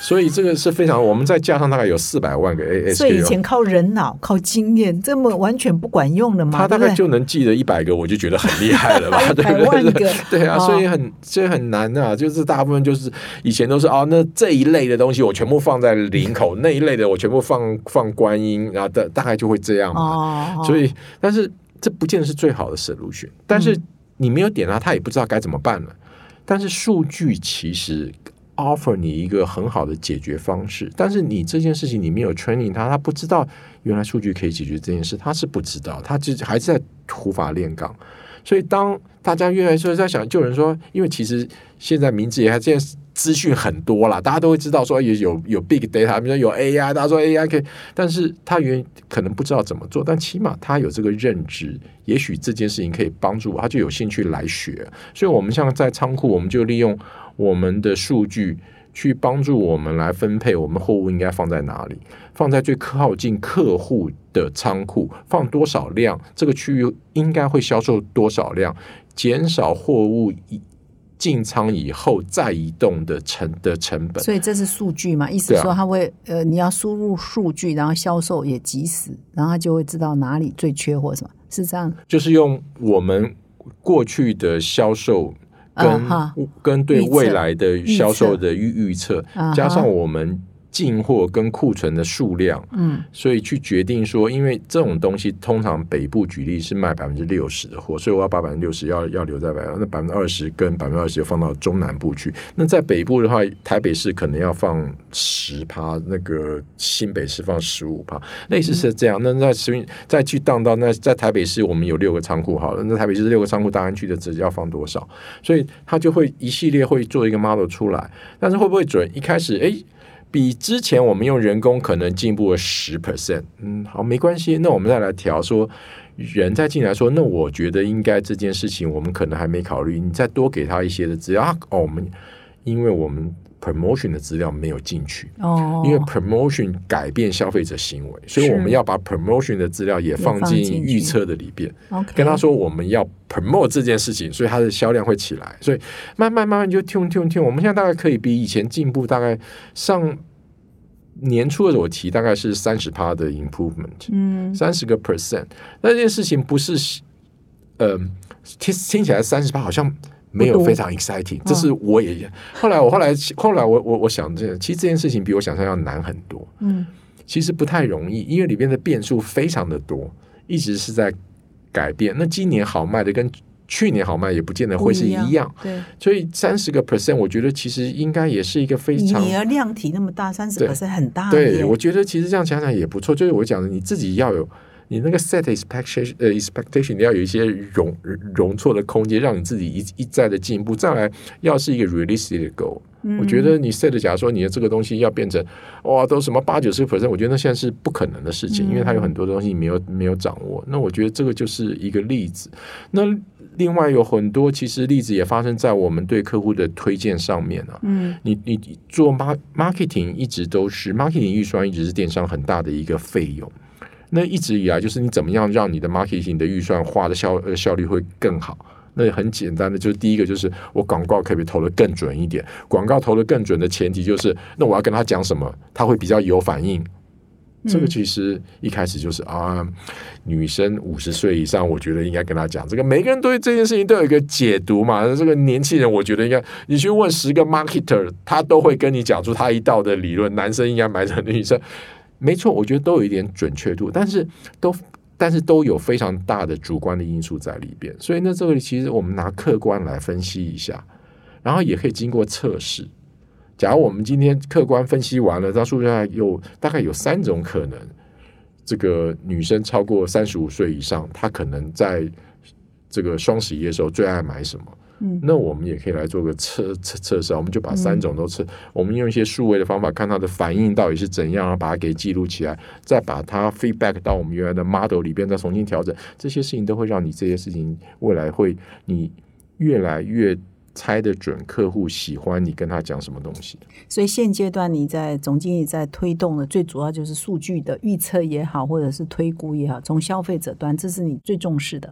所以这个是非常，我们再加上大概有四百万个 A S，所以以前靠人脑、靠经验，这么完全不管用的嘛？他大概就能记得一百个，我就觉得很厉害了吧？<laughs> 对不对？<laughs> 对啊，所以很所以很难啊，就是大部分就是以前都是哦，那这一类的东西我全部放在领口，那一类的我全部放放观音，然后大大概就会这样嘛。所以，但是这不见得是最好的 solution，但是你没有点他，他也不知道该怎么办了。但是数据其实。Offer 你一个很好的解决方式，但是你这件事情你没有 training 他，他不知道原来数据可以解决这件事，他是不知道，他就还是在土法炼钢。所以当大家越来越在想，就有人说，因为其实现在名字也还现在资讯很多啦，大家都会知道说也有有 big data，比如说有 AI，大家说 AI 可以，但是他原可能不知道怎么做，但起码他有这个认知，也许这件事情可以帮助我，他就有兴趣来学。所以，我们像在仓库，我们就利用我们的数据去帮助我们来分配我们货物应该放在哪里，放在最靠近客户的仓库，放多少量，这个区域应该会销售多少量。减少货物进仓以后再移动的成的成本，所以这是数据嘛？意思说他会呃，你要输入数据，然后销售也及时，然后他就会知道哪里最缺货，什么是这样？就是用我们过去的销售跟跟对未来的销售的预预测，加上我们。进货跟库存的数量，嗯，所以去决定说，因为这种东西通常北部举例是卖百分之六十的货，所以我要把百分之六十要要留在百分那百分之二十跟百分之二十放到中南部去。那在北部的话，台北市可能要放十趴，那个新北市放十五趴，类似是这样。那在十再去荡到那在台北市，我们有六个仓库，好了，那台北市六个仓库大安区的值要放多少？所以他就会一系列会做一个 model 出来，但是会不会准？一开始哎。比之前我们用人工可能进步了十 percent，嗯，好，没关系。那我们再来调，说人再进来说，那我觉得应该这件事情我们可能还没考虑，你再多给他一些的只要。哦，我们因为我们 promotion 的资料没有进去哦，因为 promotion 改变消费者行为，所以我们要把 promotion 的资料也放进预测的里边。跟他说我们要 promote 这件事情，所以它的销量会起来。所以慢慢慢慢就 tune tune tune，，我们现在大概可以比以前进步大概上。年初的时候我提大概是三十趴的 improvement，嗯，三十个 percent，那这件事情不是，呃，听听起来三十趴好像没有非常 exciting，这是我也后来我后来后来我我我想这其实这件事情比我想象要难很多，嗯，其实不太容易，因为里面的变数非常的多，一直是在改变。那今年好卖的跟。去年好卖也不见得会是一样，对，所以三十个 percent，我觉得其实应该也是一个非常。你的量体那么大，三十 percent 很大。对，我觉得其实这样想想也不错。就是我讲的，你自己要有你那个 set expectation，呃，expectation，你要有一些容容错的空间，让你自己一一再的进步。再来，要是一个 realistic goal，我觉得你 set 假如说你的这个东西要变成哇，都什么八九十 percent，我觉得那现在是不可能的事情，因为它有很多东西没有没有掌握。那我觉得这个就是一个例子。那另外有很多其实例子也发生在我们对客户的推荐上面啊。嗯，你你做 mar marketing 一直都是 marketing 预算一直是电商很大的一个费用。那一直以来就是你怎么样让你的 marketing 的预算花的效呃效率会更好？那很简单的，就是第一个就是我广告可以投的更准一点。广告投的更准的前提就是，那我要跟他讲什么，他会比较有反应。这个其实一开始就是啊，女生五十岁以上，我觉得应该跟他讲这个。每个人对这件事情都有一个解读嘛。这个年轻人，我觉得应该你去问十个 marketer，他都会跟你讲出他一道的理论。男生应该买成女生，没错，我觉得都有一点准确度，但是都但是都有非常大的主观的因素在里边。所以呢，这个其实我们拿客观来分析一下，然后也可以经过测试。假如我们今天客观分析完了，到数据上有大概有三种可能，这个女生超过三十五岁以上，她可能在这个双十一的时候最爱买什么？嗯，那我们也可以来做个测测测试，我们就把三种都测，我们用一些数位的方法看它的反应到底是怎样，把它给记录起来，再把它 feedback 到我们原来的 model 里边，再重新调整，这些事情都会让你这些事情未来会你越来越。猜得准客户喜欢你跟他讲什么东西，所以现阶段你在总经理在推动的最主要就是数据的预测也好，或者是推估也好，从消费者端这是你最重视的。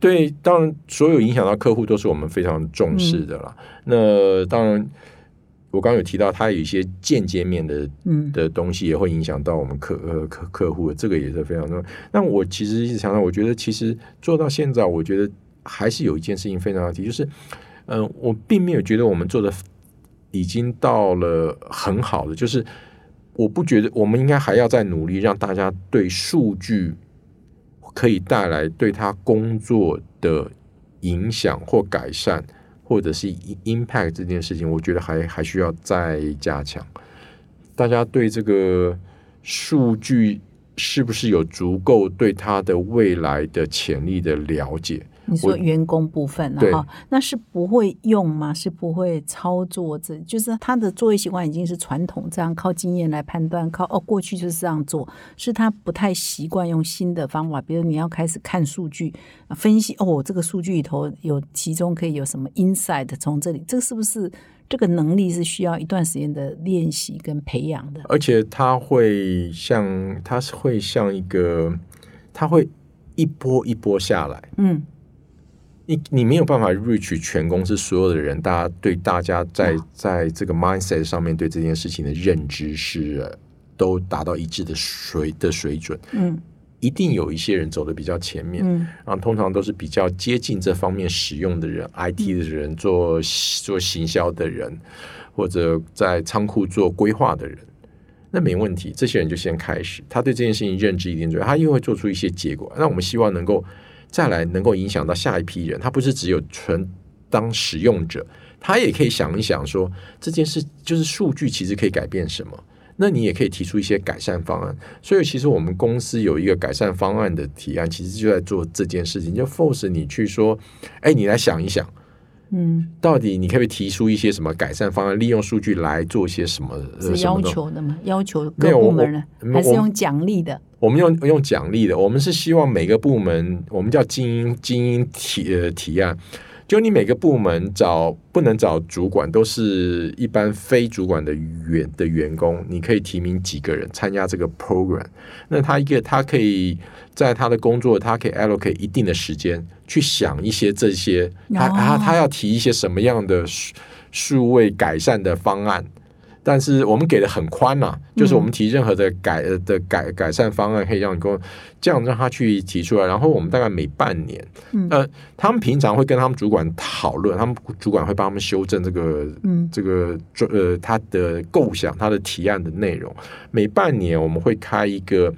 对，当然所有影响到客户都是我们非常重视的啦。那当然，我刚刚有提到，它有一些间接面的嗯的东西也会影响到我们客呃客客户，这个也是非常重要。那我其实一直强调，我觉得其实做到现在，我觉得还是有一件事情非常要提，就是。嗯，我并没有觉得我们做的已经到了很好的，就是我不觉得我们应该还要再努力，让大家对数据可以带来对他工作的影响或改善，或者是 impact 这件事情，我觉得还还需要再加强。大家对这个数据是不是有足够对他的未来的潜力的了解？你说员工部分哈，那是不会用吗？是不会操作这，就是他的作业习惯已经是传统这样靠经验来判断，靠哦过去就是这样做，是他不太习惯用新的方法，比如你要开始看数据啊分析哦，这个数据里头有其中可以有什么 insight 从这里，这个是不是这个能力是需要一段时间的练习跟培养的？而且它会像，它是会像一个，它会一波一波下来。嗯你你没有办法 reach 全公司所有的人，大家对大家在嗯在这个 mindset 上面对这件事情的认知是呃都达到一致的水的水准。嗯一定有一些人走的比较前面，嗯然后通常都是比较接近这方面使用的人，IT 的人，做做行销的人，或者在仓库做规划的人，那没问题。这些人就先开始，他对这件事情认知一定准，他又会做出一些结果。那我们希望能够再来能够影响到下一批人，他不是只有纯当使用者，他也可以想一想说这件事就是数据其实可以改变什么。那你也可以提出一些改善方案，所以其实我们公司有一个改善方案的提案，其实就在做这件事情，就 force 你去说，哎，你来想一想，嗯，到底你可不可以提出一些什么改善方案，利用数据来做一些什么？呃是要求的吗？要求各部门呢，还是用奖励的？我们用用奖励的，我们是希望每个部门，我们叫精英精英提呃提案，就你每个部门找不能找主管，都是一般非主管的员的员工，你可以提名几个人参加这个 program。那他一个他可以在他的工作，他可以 allocate 一定的时间去想一些这些，他哦他他要提一些什么样的数数位改善的方案。但是我们给的很宽呐、就是我们提任何的改呃的改改善方案，可以让你跟这样让他去提出来。然后我们大概每半年，嗯呃，他们平常会跟他们主管讨论，他们主管会帮他们修正这个嗯这个呃他的构想、他的提案的内容。每半年我们会开一个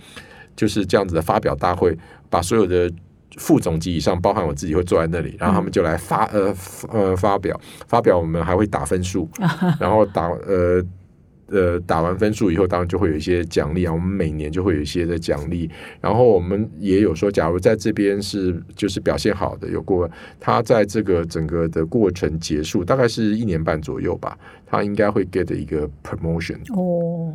就是这样子的发表大会，把所有的副总级以上，包含我自己会坐在那里，然后他们就来发呃呃发表发表，我们还会打分数，<laughs> 然后打呃。呃，打完分数以后，当然就会有一些奖励啊。我们每年就会有一些的奖励，然后我们也有说，假如在这边是就是表现好的，有过他在这个整个的过程结束，大概是一年半左右吧，他应该会 get 一个 promotion。哦，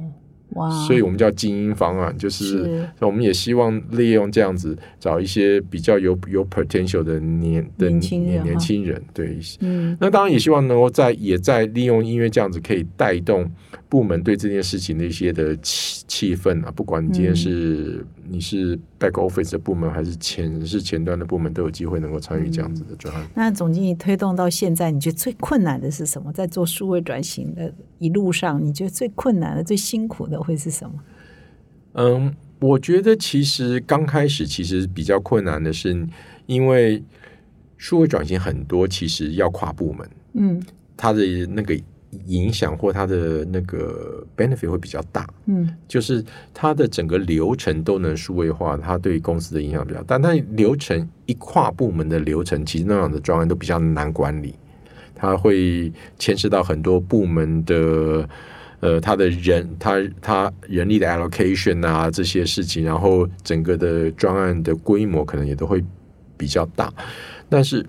哇！所以我们叫精英方案，就是是我们也希望利用这样子找一些比较有有 potential 的年的年轻人年轻人，对。嗯那当然也希望能够在也在利用音乐这样子，可以带动部门对这件事情的一些的气气氛啊。不管你今天是、你是 back office 的部门，还是前是前端的部门，都有机会能够参与这样子的专案。那总经理推动到现在，你觉得最困难的是什么？在做数位转型的一路上，你觉得最困难的、最辛苦的会是什么？嗯，我觉得其实刚开始其实比较困难的是，因为数位转型很多，其实要跨部门，嗯它的那个影响或它的那个 benefit 会比较大。嗯就是它的整个流程都能数位化，它对公司的影响比较大。但流程一跨部门的流程，其实那样的专案都比较难管理，它会牵涉到很多部门的。呃，他的人，他他人力的 allocation 啊，这些事情，然后整个的专案的规模可能也都会比较大，但是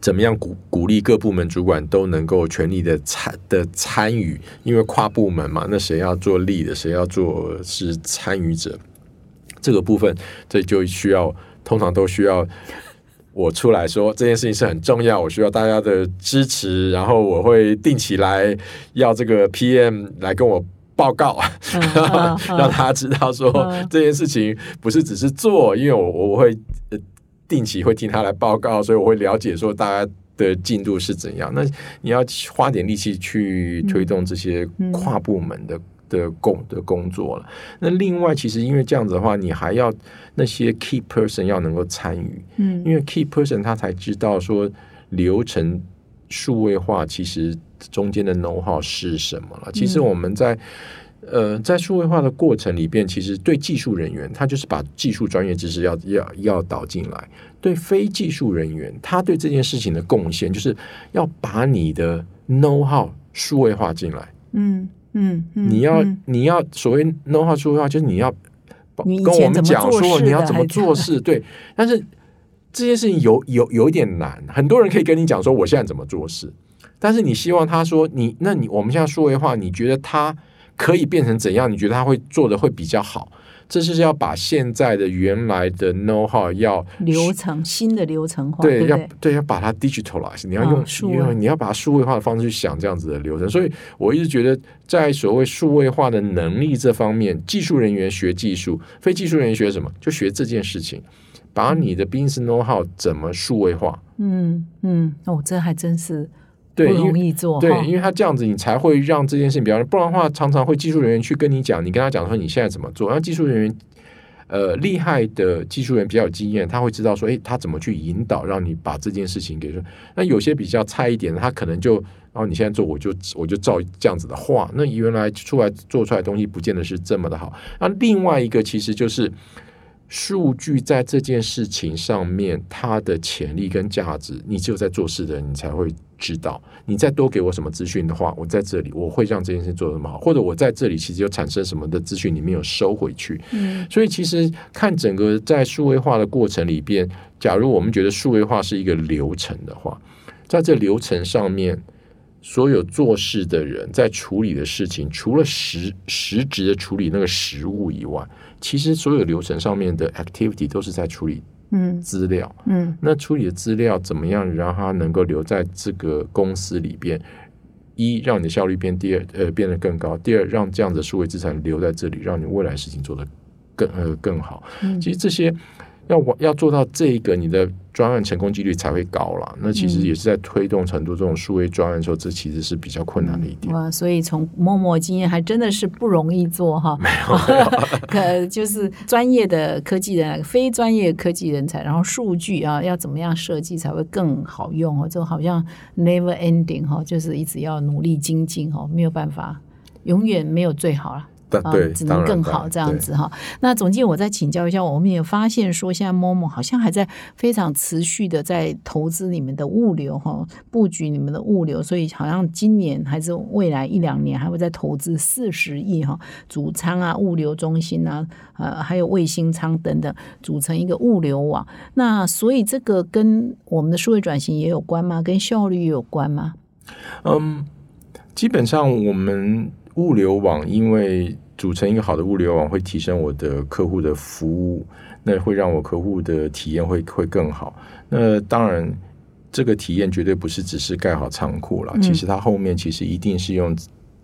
怎么样鼓鼓励各部门主管都能够全力的参的参与，因为跨部门嘛，那谁要做力的，谁要做是参与者，这个部分这就需要通常都需要我出来说这件事情是很重要，我需要大家的支持，然后我会定期来要这个 PM 来跟我报告。<laughs> 让他知道说嗯这件事情不是只是做，因为我我会呃定期会听他来报告，所以我会了解说大家的进度是怎样。那你要花点力气去推动这些嗯跨部门的。的工的工作了。那另外，其实因为这样子的话，你还要那些 key person 要能够参与，嗯因为 key person 他才知道说流程数位化其实中间的 know how 是什么了。其实我们在呃在数位化的过程里边，其实对技术人员，他就是把技术专业知识要要要导进来；对非技术人员，他对这件事情的贡献，就是要把你的 know how 数位化进来。嗯嗯嗯，你要嗯你要所谓 know how 数位化，就是你要跟我们讲说你要怎么做事，对，但是。这件事情有有有一点难，很多人可以跟你讲说我现在怎么做事，但是你希望他说你，那你我们现在数位化，你觉得他可以变成怎样？你觉得他会做的会比较好？这就是要把现在的原来的 know how 要流程新的流程化，对，要对？要把它 digitalize，你要用嗯数位因为你要把它数位化的方式去想这样子的流程。所以我一直觉得，在所谓数位化的能力这方面，技术人员学技术，非技术人员学什么？就学这件事情，把你的 business know how 怎么数位化。嗯嗯，哦，这还真是不对，因容为易做对，因为他这样子，你才会让这件事情比较，不然的话，常常会技术人员去跟你讲，你跟他讲说你现在怎么做，然后技术人员。呃，厉害的技术人比较有经验，他会知道说，诶，他怎么去引导，让你把这件事情给说。那有些比较菜一点的，他可能就，哦，你现在做，我就我就照这样子的画。那原来出来做出来的东西，不见得是这么的好。那另外一个其实就是数据在这件事情上面，它的潜力跟价值，你只有在做事的人，你才会知道。你再多给我什么资讯的话，我在这里我会让这件事做得那么好，或者我在这里其实有产生什么的资讯，你没有收回去。嗯所以其实看整个在数位化的过程里边，假如我们觉得数位化是一个流程的话，在这流程上面，所有做事的人在处理的事情，除了实实质的处理那个实物以外，其实所有流程上面的 activity 都是在处理嗯资料。嗯那处理的资料怎么样让它能够留在这个公司里边？一让你的效率变，第二呃变得更高，第二让这样的数位资产留在这里，让你未来事情做得更呃更好。嗯其实这些要我要做到这个，你的专案成功几率才会高啦。那其实嗯也是在推动成都这种数位专案的时候，这其实是比较困难的一点。哇，所以从默默经验还真的是不容易做哈。没有，<laughs> 可就是专业的科技人，非专业科技人才，然后数据啊要怎么样设计才会更好用哦？这好像 never ending 哈，就是一直要努力精进哦，没有办法，永远没有最好了。啊，只能更好这样子哈。那总监，我再请教一下，我们也发现说，现在 Momo 好像还在非常持续的在投资你们的物流哈，布局你们的物流，所以好像今年还是未来一两年还会再投资四十亿哈，主仓啊、物流中心啊、呃，还有卫星仓等等，组成一个物流网。那所以这个跟我们的数位转型也有关吗？跟效率也有关吗？嗯，基本上我们物流网，因为组成一个好的物流网，会提升我的客户的服务，那会让我客户的体验会会更好。那当然，这个体验绝对不是只是盖好仓库了，嗯其实它后面其实一定是用。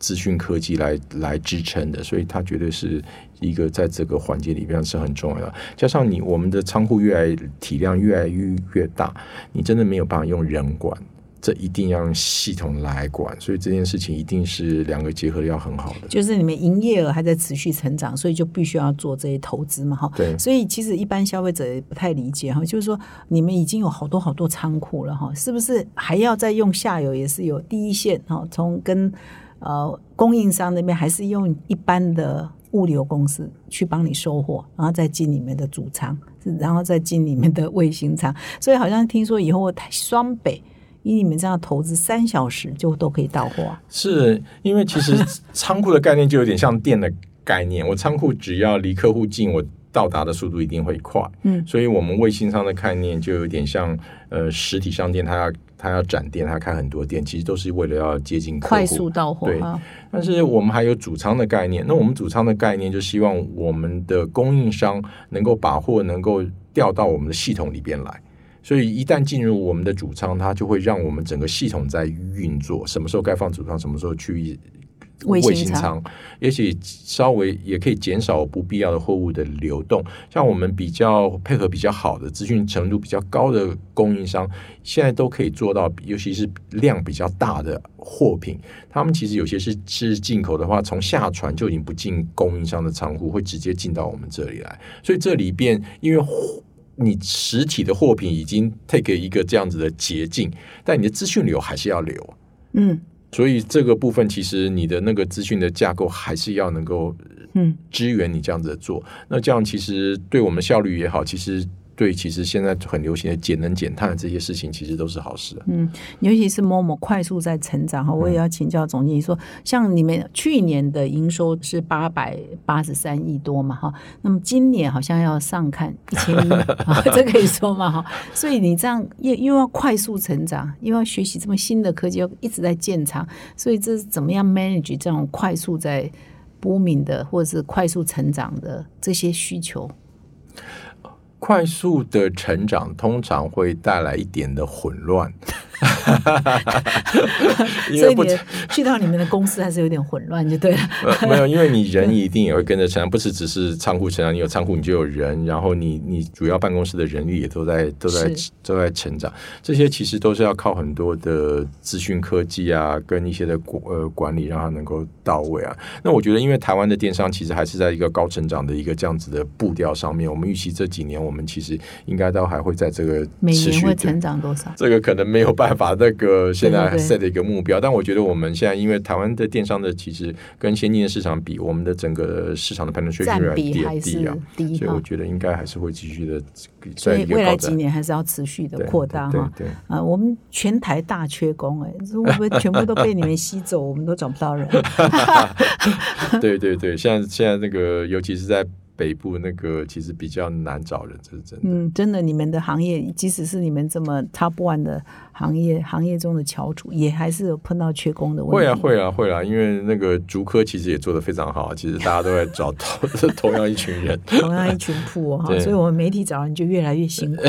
资讯科技来来支撑的，所以它绝对是一个在这个环节里边是很重要的。加上你我们的仓库越来体量越来越越大，你真的没有办法用人管，这一定要用系统来管，所以这件事情一定是两个结合要很好的。就是你们营业额还在持续成长，所以就必须要做这些投资嘛，哈。对所以其实一般消费者也不太理解哈，就是说你们已经有好多好多仓库了哈，是不是还要再用下游也是有第一线哈，从跟呃供应商那边还是用一般的物流公司去帮你收货，然后再进你们的主仓，然后再进你们的卫星仓，所以好像听说以后双北。以你们这样投资，三小时就都可以到货啊、是因为其实 <laughs> 仓库的概念就有点像店的概念，我仓库只要离客户近，我到达的速度一定会快。嗯所以我们卫星上的概念就有点像呃实体商店，它要它要展店，它开很多店，其实都是为了要接近客户，快速到货对啊。但是我们还有主仓的概念，那我们主仓的概念就希望我们的供应商能够把货能够调到我们的系统里边来。所以一旦进入我们的主仓，它就会让我们整个系统在运作，什么时候该放主仓，什么时候去卫星星仓也许稍微也可以减少不必要的货物的流动。像我们比较配合比较好的、资讯程度比较高的供应商，现在都可以做到，尤其是量比较大的货品，他们其实有些是是进口的话，从下船就已经不进供应商的仓库，会直接进到我们这里来。所以这里边因为货你实体的货品已经 take 一个这样子的捷径，但你的资讯流还是要流。嗯所以这个部分其实你的那个资讯的架构还是要能够嗯支援你这样子的做。那这样其实对我们效率也好，其实对，其实现在很流行的节能减碳的这些事情，其实都是好事。嗯，尤其是某某快速在成长哈，我也要请教总经理说，像你们去年的营收是八百八十三亿多嘛哈，那么今年好像要上看一千亿 <laughs> <laughs> 这可以说嘛哈，所以你这样又又要快速成长，又要学习这么新的科技，又一直在建厂，所以这是怎么样 manage 这种快速在波敏的或者是快速成长的这些需求？快速的成长通常会带来一点的混乱。<laughs> 所以你去到你们的公司还是有点混乱，就对了。<laughs> 没有，因为你人一定也会跟着成长，不是只是仓库成长。你有仓库，你就有人，然后你你主要办公室的人力也都在都在都在成长。这些其实都是要靠很多的资讯科技啊，跟一些的管呃管理，让它能够到位啊。那我觉得，因为台湾的电商其实还是在一个高成长的一个这样子的步调上面，我们预期这几年我们其实应该都还会在这个每年会成长多少？这个可能没有办法那个现在 set 一个目标，但我觉得我们现在因为台湾的电商的其实跟先进的市场比，我们的整个市场的 penetration 比还低啊，低，所以我觉得应该还是会继续的。所以未来几年还是要持续的扩大哈。对啊，我们全台大缺工哎，会不会全部都被你们吸走？我们都找不到人。<laughs> 对对对，现在现在那个尤其是在。北部那个其实比较难找人，这是真的。嗯，真的，你们的行业，即使是你们这么 top one 的行业，行业中的翘楚，也还是有碰到缺工的问题。会啊，会啊，会啊，因为那个竹科其实也做的非常好，其实大家都在找同同样一群人，同样一群铺哈，所以我们媒体找人就越来越辛苦，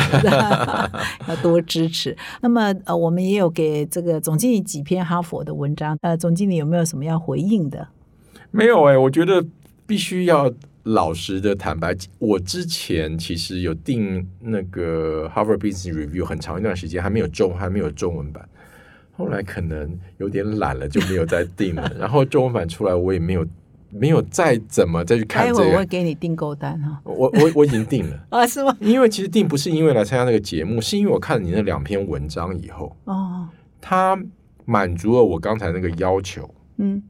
要多支持。那么呃，我们也有给这个总经理几篇哈佛的文章，呃，总经理有没有什么要回应的？没有哎，我觉得必须要。老实的坦白，我之前其实有订那个 Harvard Business Review 很长一段时间，还没有中，还没有中文版。后来可能有点懒了，就没有再订了。然后中文版出来，我也没有没有再怎么再去看这个。我会给你订购单哈。我我我已经订了啊？<laughs> 是吗？因为其实订不是因为来参加那个节目，是因为我看了你那两篇文章以后，哦，它满足了我刚才那个要求。嗯，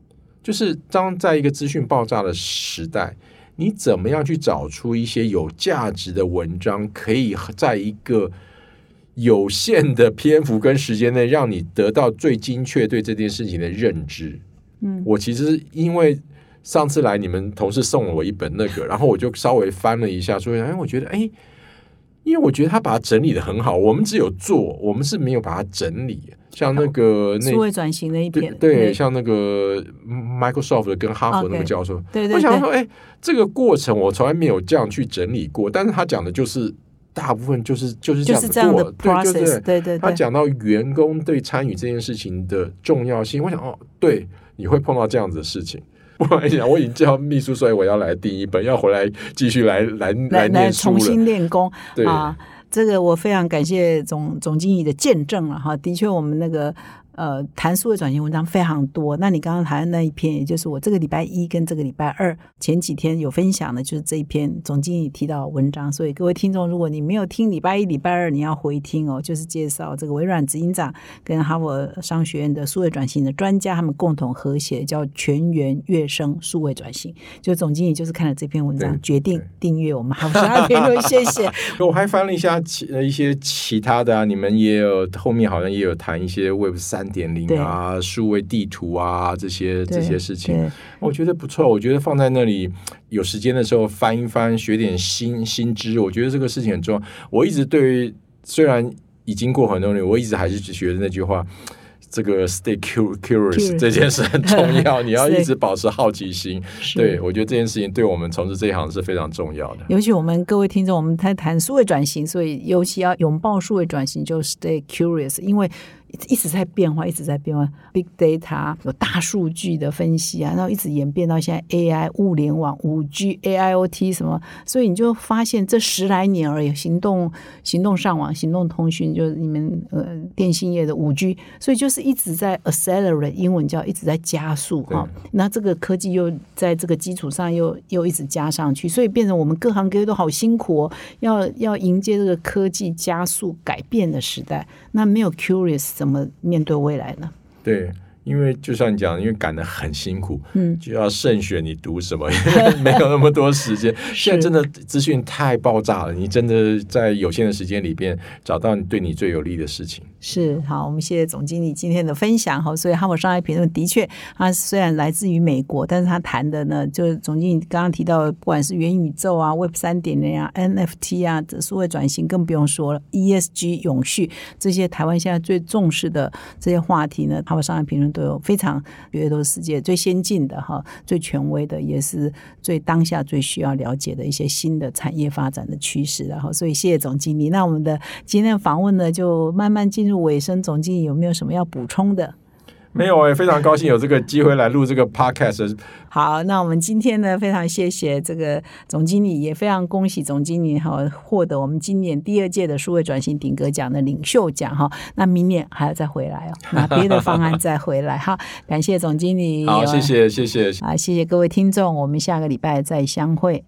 就是当在一个资讯爆炸的时代。你怎么样去找出一些有价值的文章，可以在一个有限的篇幅跟时间内，让你得到最精确对这件事情的认知？嗯，我其实因为上次来，你们同事送了我一本那个，然后我就稍微翻了一下，说：“哎，我觉得，哎，因为我觉得他把它整理的很好，我们只有做，我们是没有把它整理。”像那个数位转型的一篇，对，像那个 Microsoft 跟哈佛那个教授，对对，我想说，哎，这个过程我从来没有这样去整理过，但是他讲的就是大部分就是就是这样的对，就是对对，他讲到员工对参与这件事情的重要性，我想哦，对，你会碰到这样子的事情。不好意思，我已经叫秘书说我要来第一本，要回来继续来来来来重新练功，对啊。这个我非常感谢总总经理的见证了哈，的确我们那个。呃，谈数位转型文章非常多。那你刚刚谈的那一篇，也就是我这个礼拜一跟这个礼拜二前几天有分享的，就是这一篇总经理提到文章。所以各位听众，如果你没有听礼拜一、礼拜二，你要回听哦，就是介绍这个微软执行长跟哈佛商学院的数位转型的专家，他们共同合写叫全员跃升数位转型。就总经理就是看了这篇文章，决定订阅我们哈佛商学院。谢谢。<laughs> 我还翻了一下其一些其他的啊，你们也有后面好像也有谈一些 Web 三。三点零啊，数位地图啊，这些这些事情，我觉得不错。我觉得放在那里，有时间的时候翻一翻，学点新新知。我觉得这个事情很重要。我一直对于，虽然已经过很多年，我一直还是只学的那句话：这个 stay curious 这件事很重要。<laughs> 你要一直保持好奇心。对我觉得这件事情对我们从事这一行是非常重要的。尤其我们各位听众，我们在谈数位转型，所以尤其要拥抱数位转型，就 stay curious，因为。一直在变化，一直在变化。Big data 有大数据的分析啊，然后一直演变到现在 AI 物联网、五 G、AIoT 什么，所以你就发现这十来年而已，行动行动上网、行动通讯，就是你们呃电信业的五 G，所以就是一直在 accelerate，英文叫一直在加速哈。那这个科技又在这个基础上又又一直加上去，所以变成我们各行各业都好辛苦哦，要要迎接这个科技加速改变的时代。那没有 curious。怎么面对未来呢？对，因为就像你讲，因为赶得很辛苦，嗯，就要慎选你读什么，<laughs> 没有那么多时间。现在真的资讯太爆炸了，你真的在有限的时间里边找到对你最有利的事情。是好，我们谢谢总经理今天的分享哈。所以《哈佛商业评论》的确，他虽然来自于美国，但是他谈的呢，就是总经理刚刚提到，不管是元宇宙啊、Web 三点零啊、NFT 啊、这数位转型，更不用说了，ESG 永续这些台湾现在最重视的这些话题呢，《哈佛商业评论》都有非常觉得都是世界最先进的哈、最权威的，也是最当下最需要了解的一些新的产业发展的趋势。然后，所以谢谢总经理。那我们的今天的访问呢，就慢慢进入尾声。总经理有没有什么要补充的？没有哎、非常高兴有这个机会来录这个 podcast。好，那我们今天呢，非常谢谢这个总经理，也非常恭喜总经理哈，获得我们今年第二届的数位转型顶格奖的领袖奖哈。那明年还要再回来哦，拿别的方案再回来哈。感谢总经理，好，谢谢谢谢。啊，谢谢各位听众，我们下个礼拜再相会。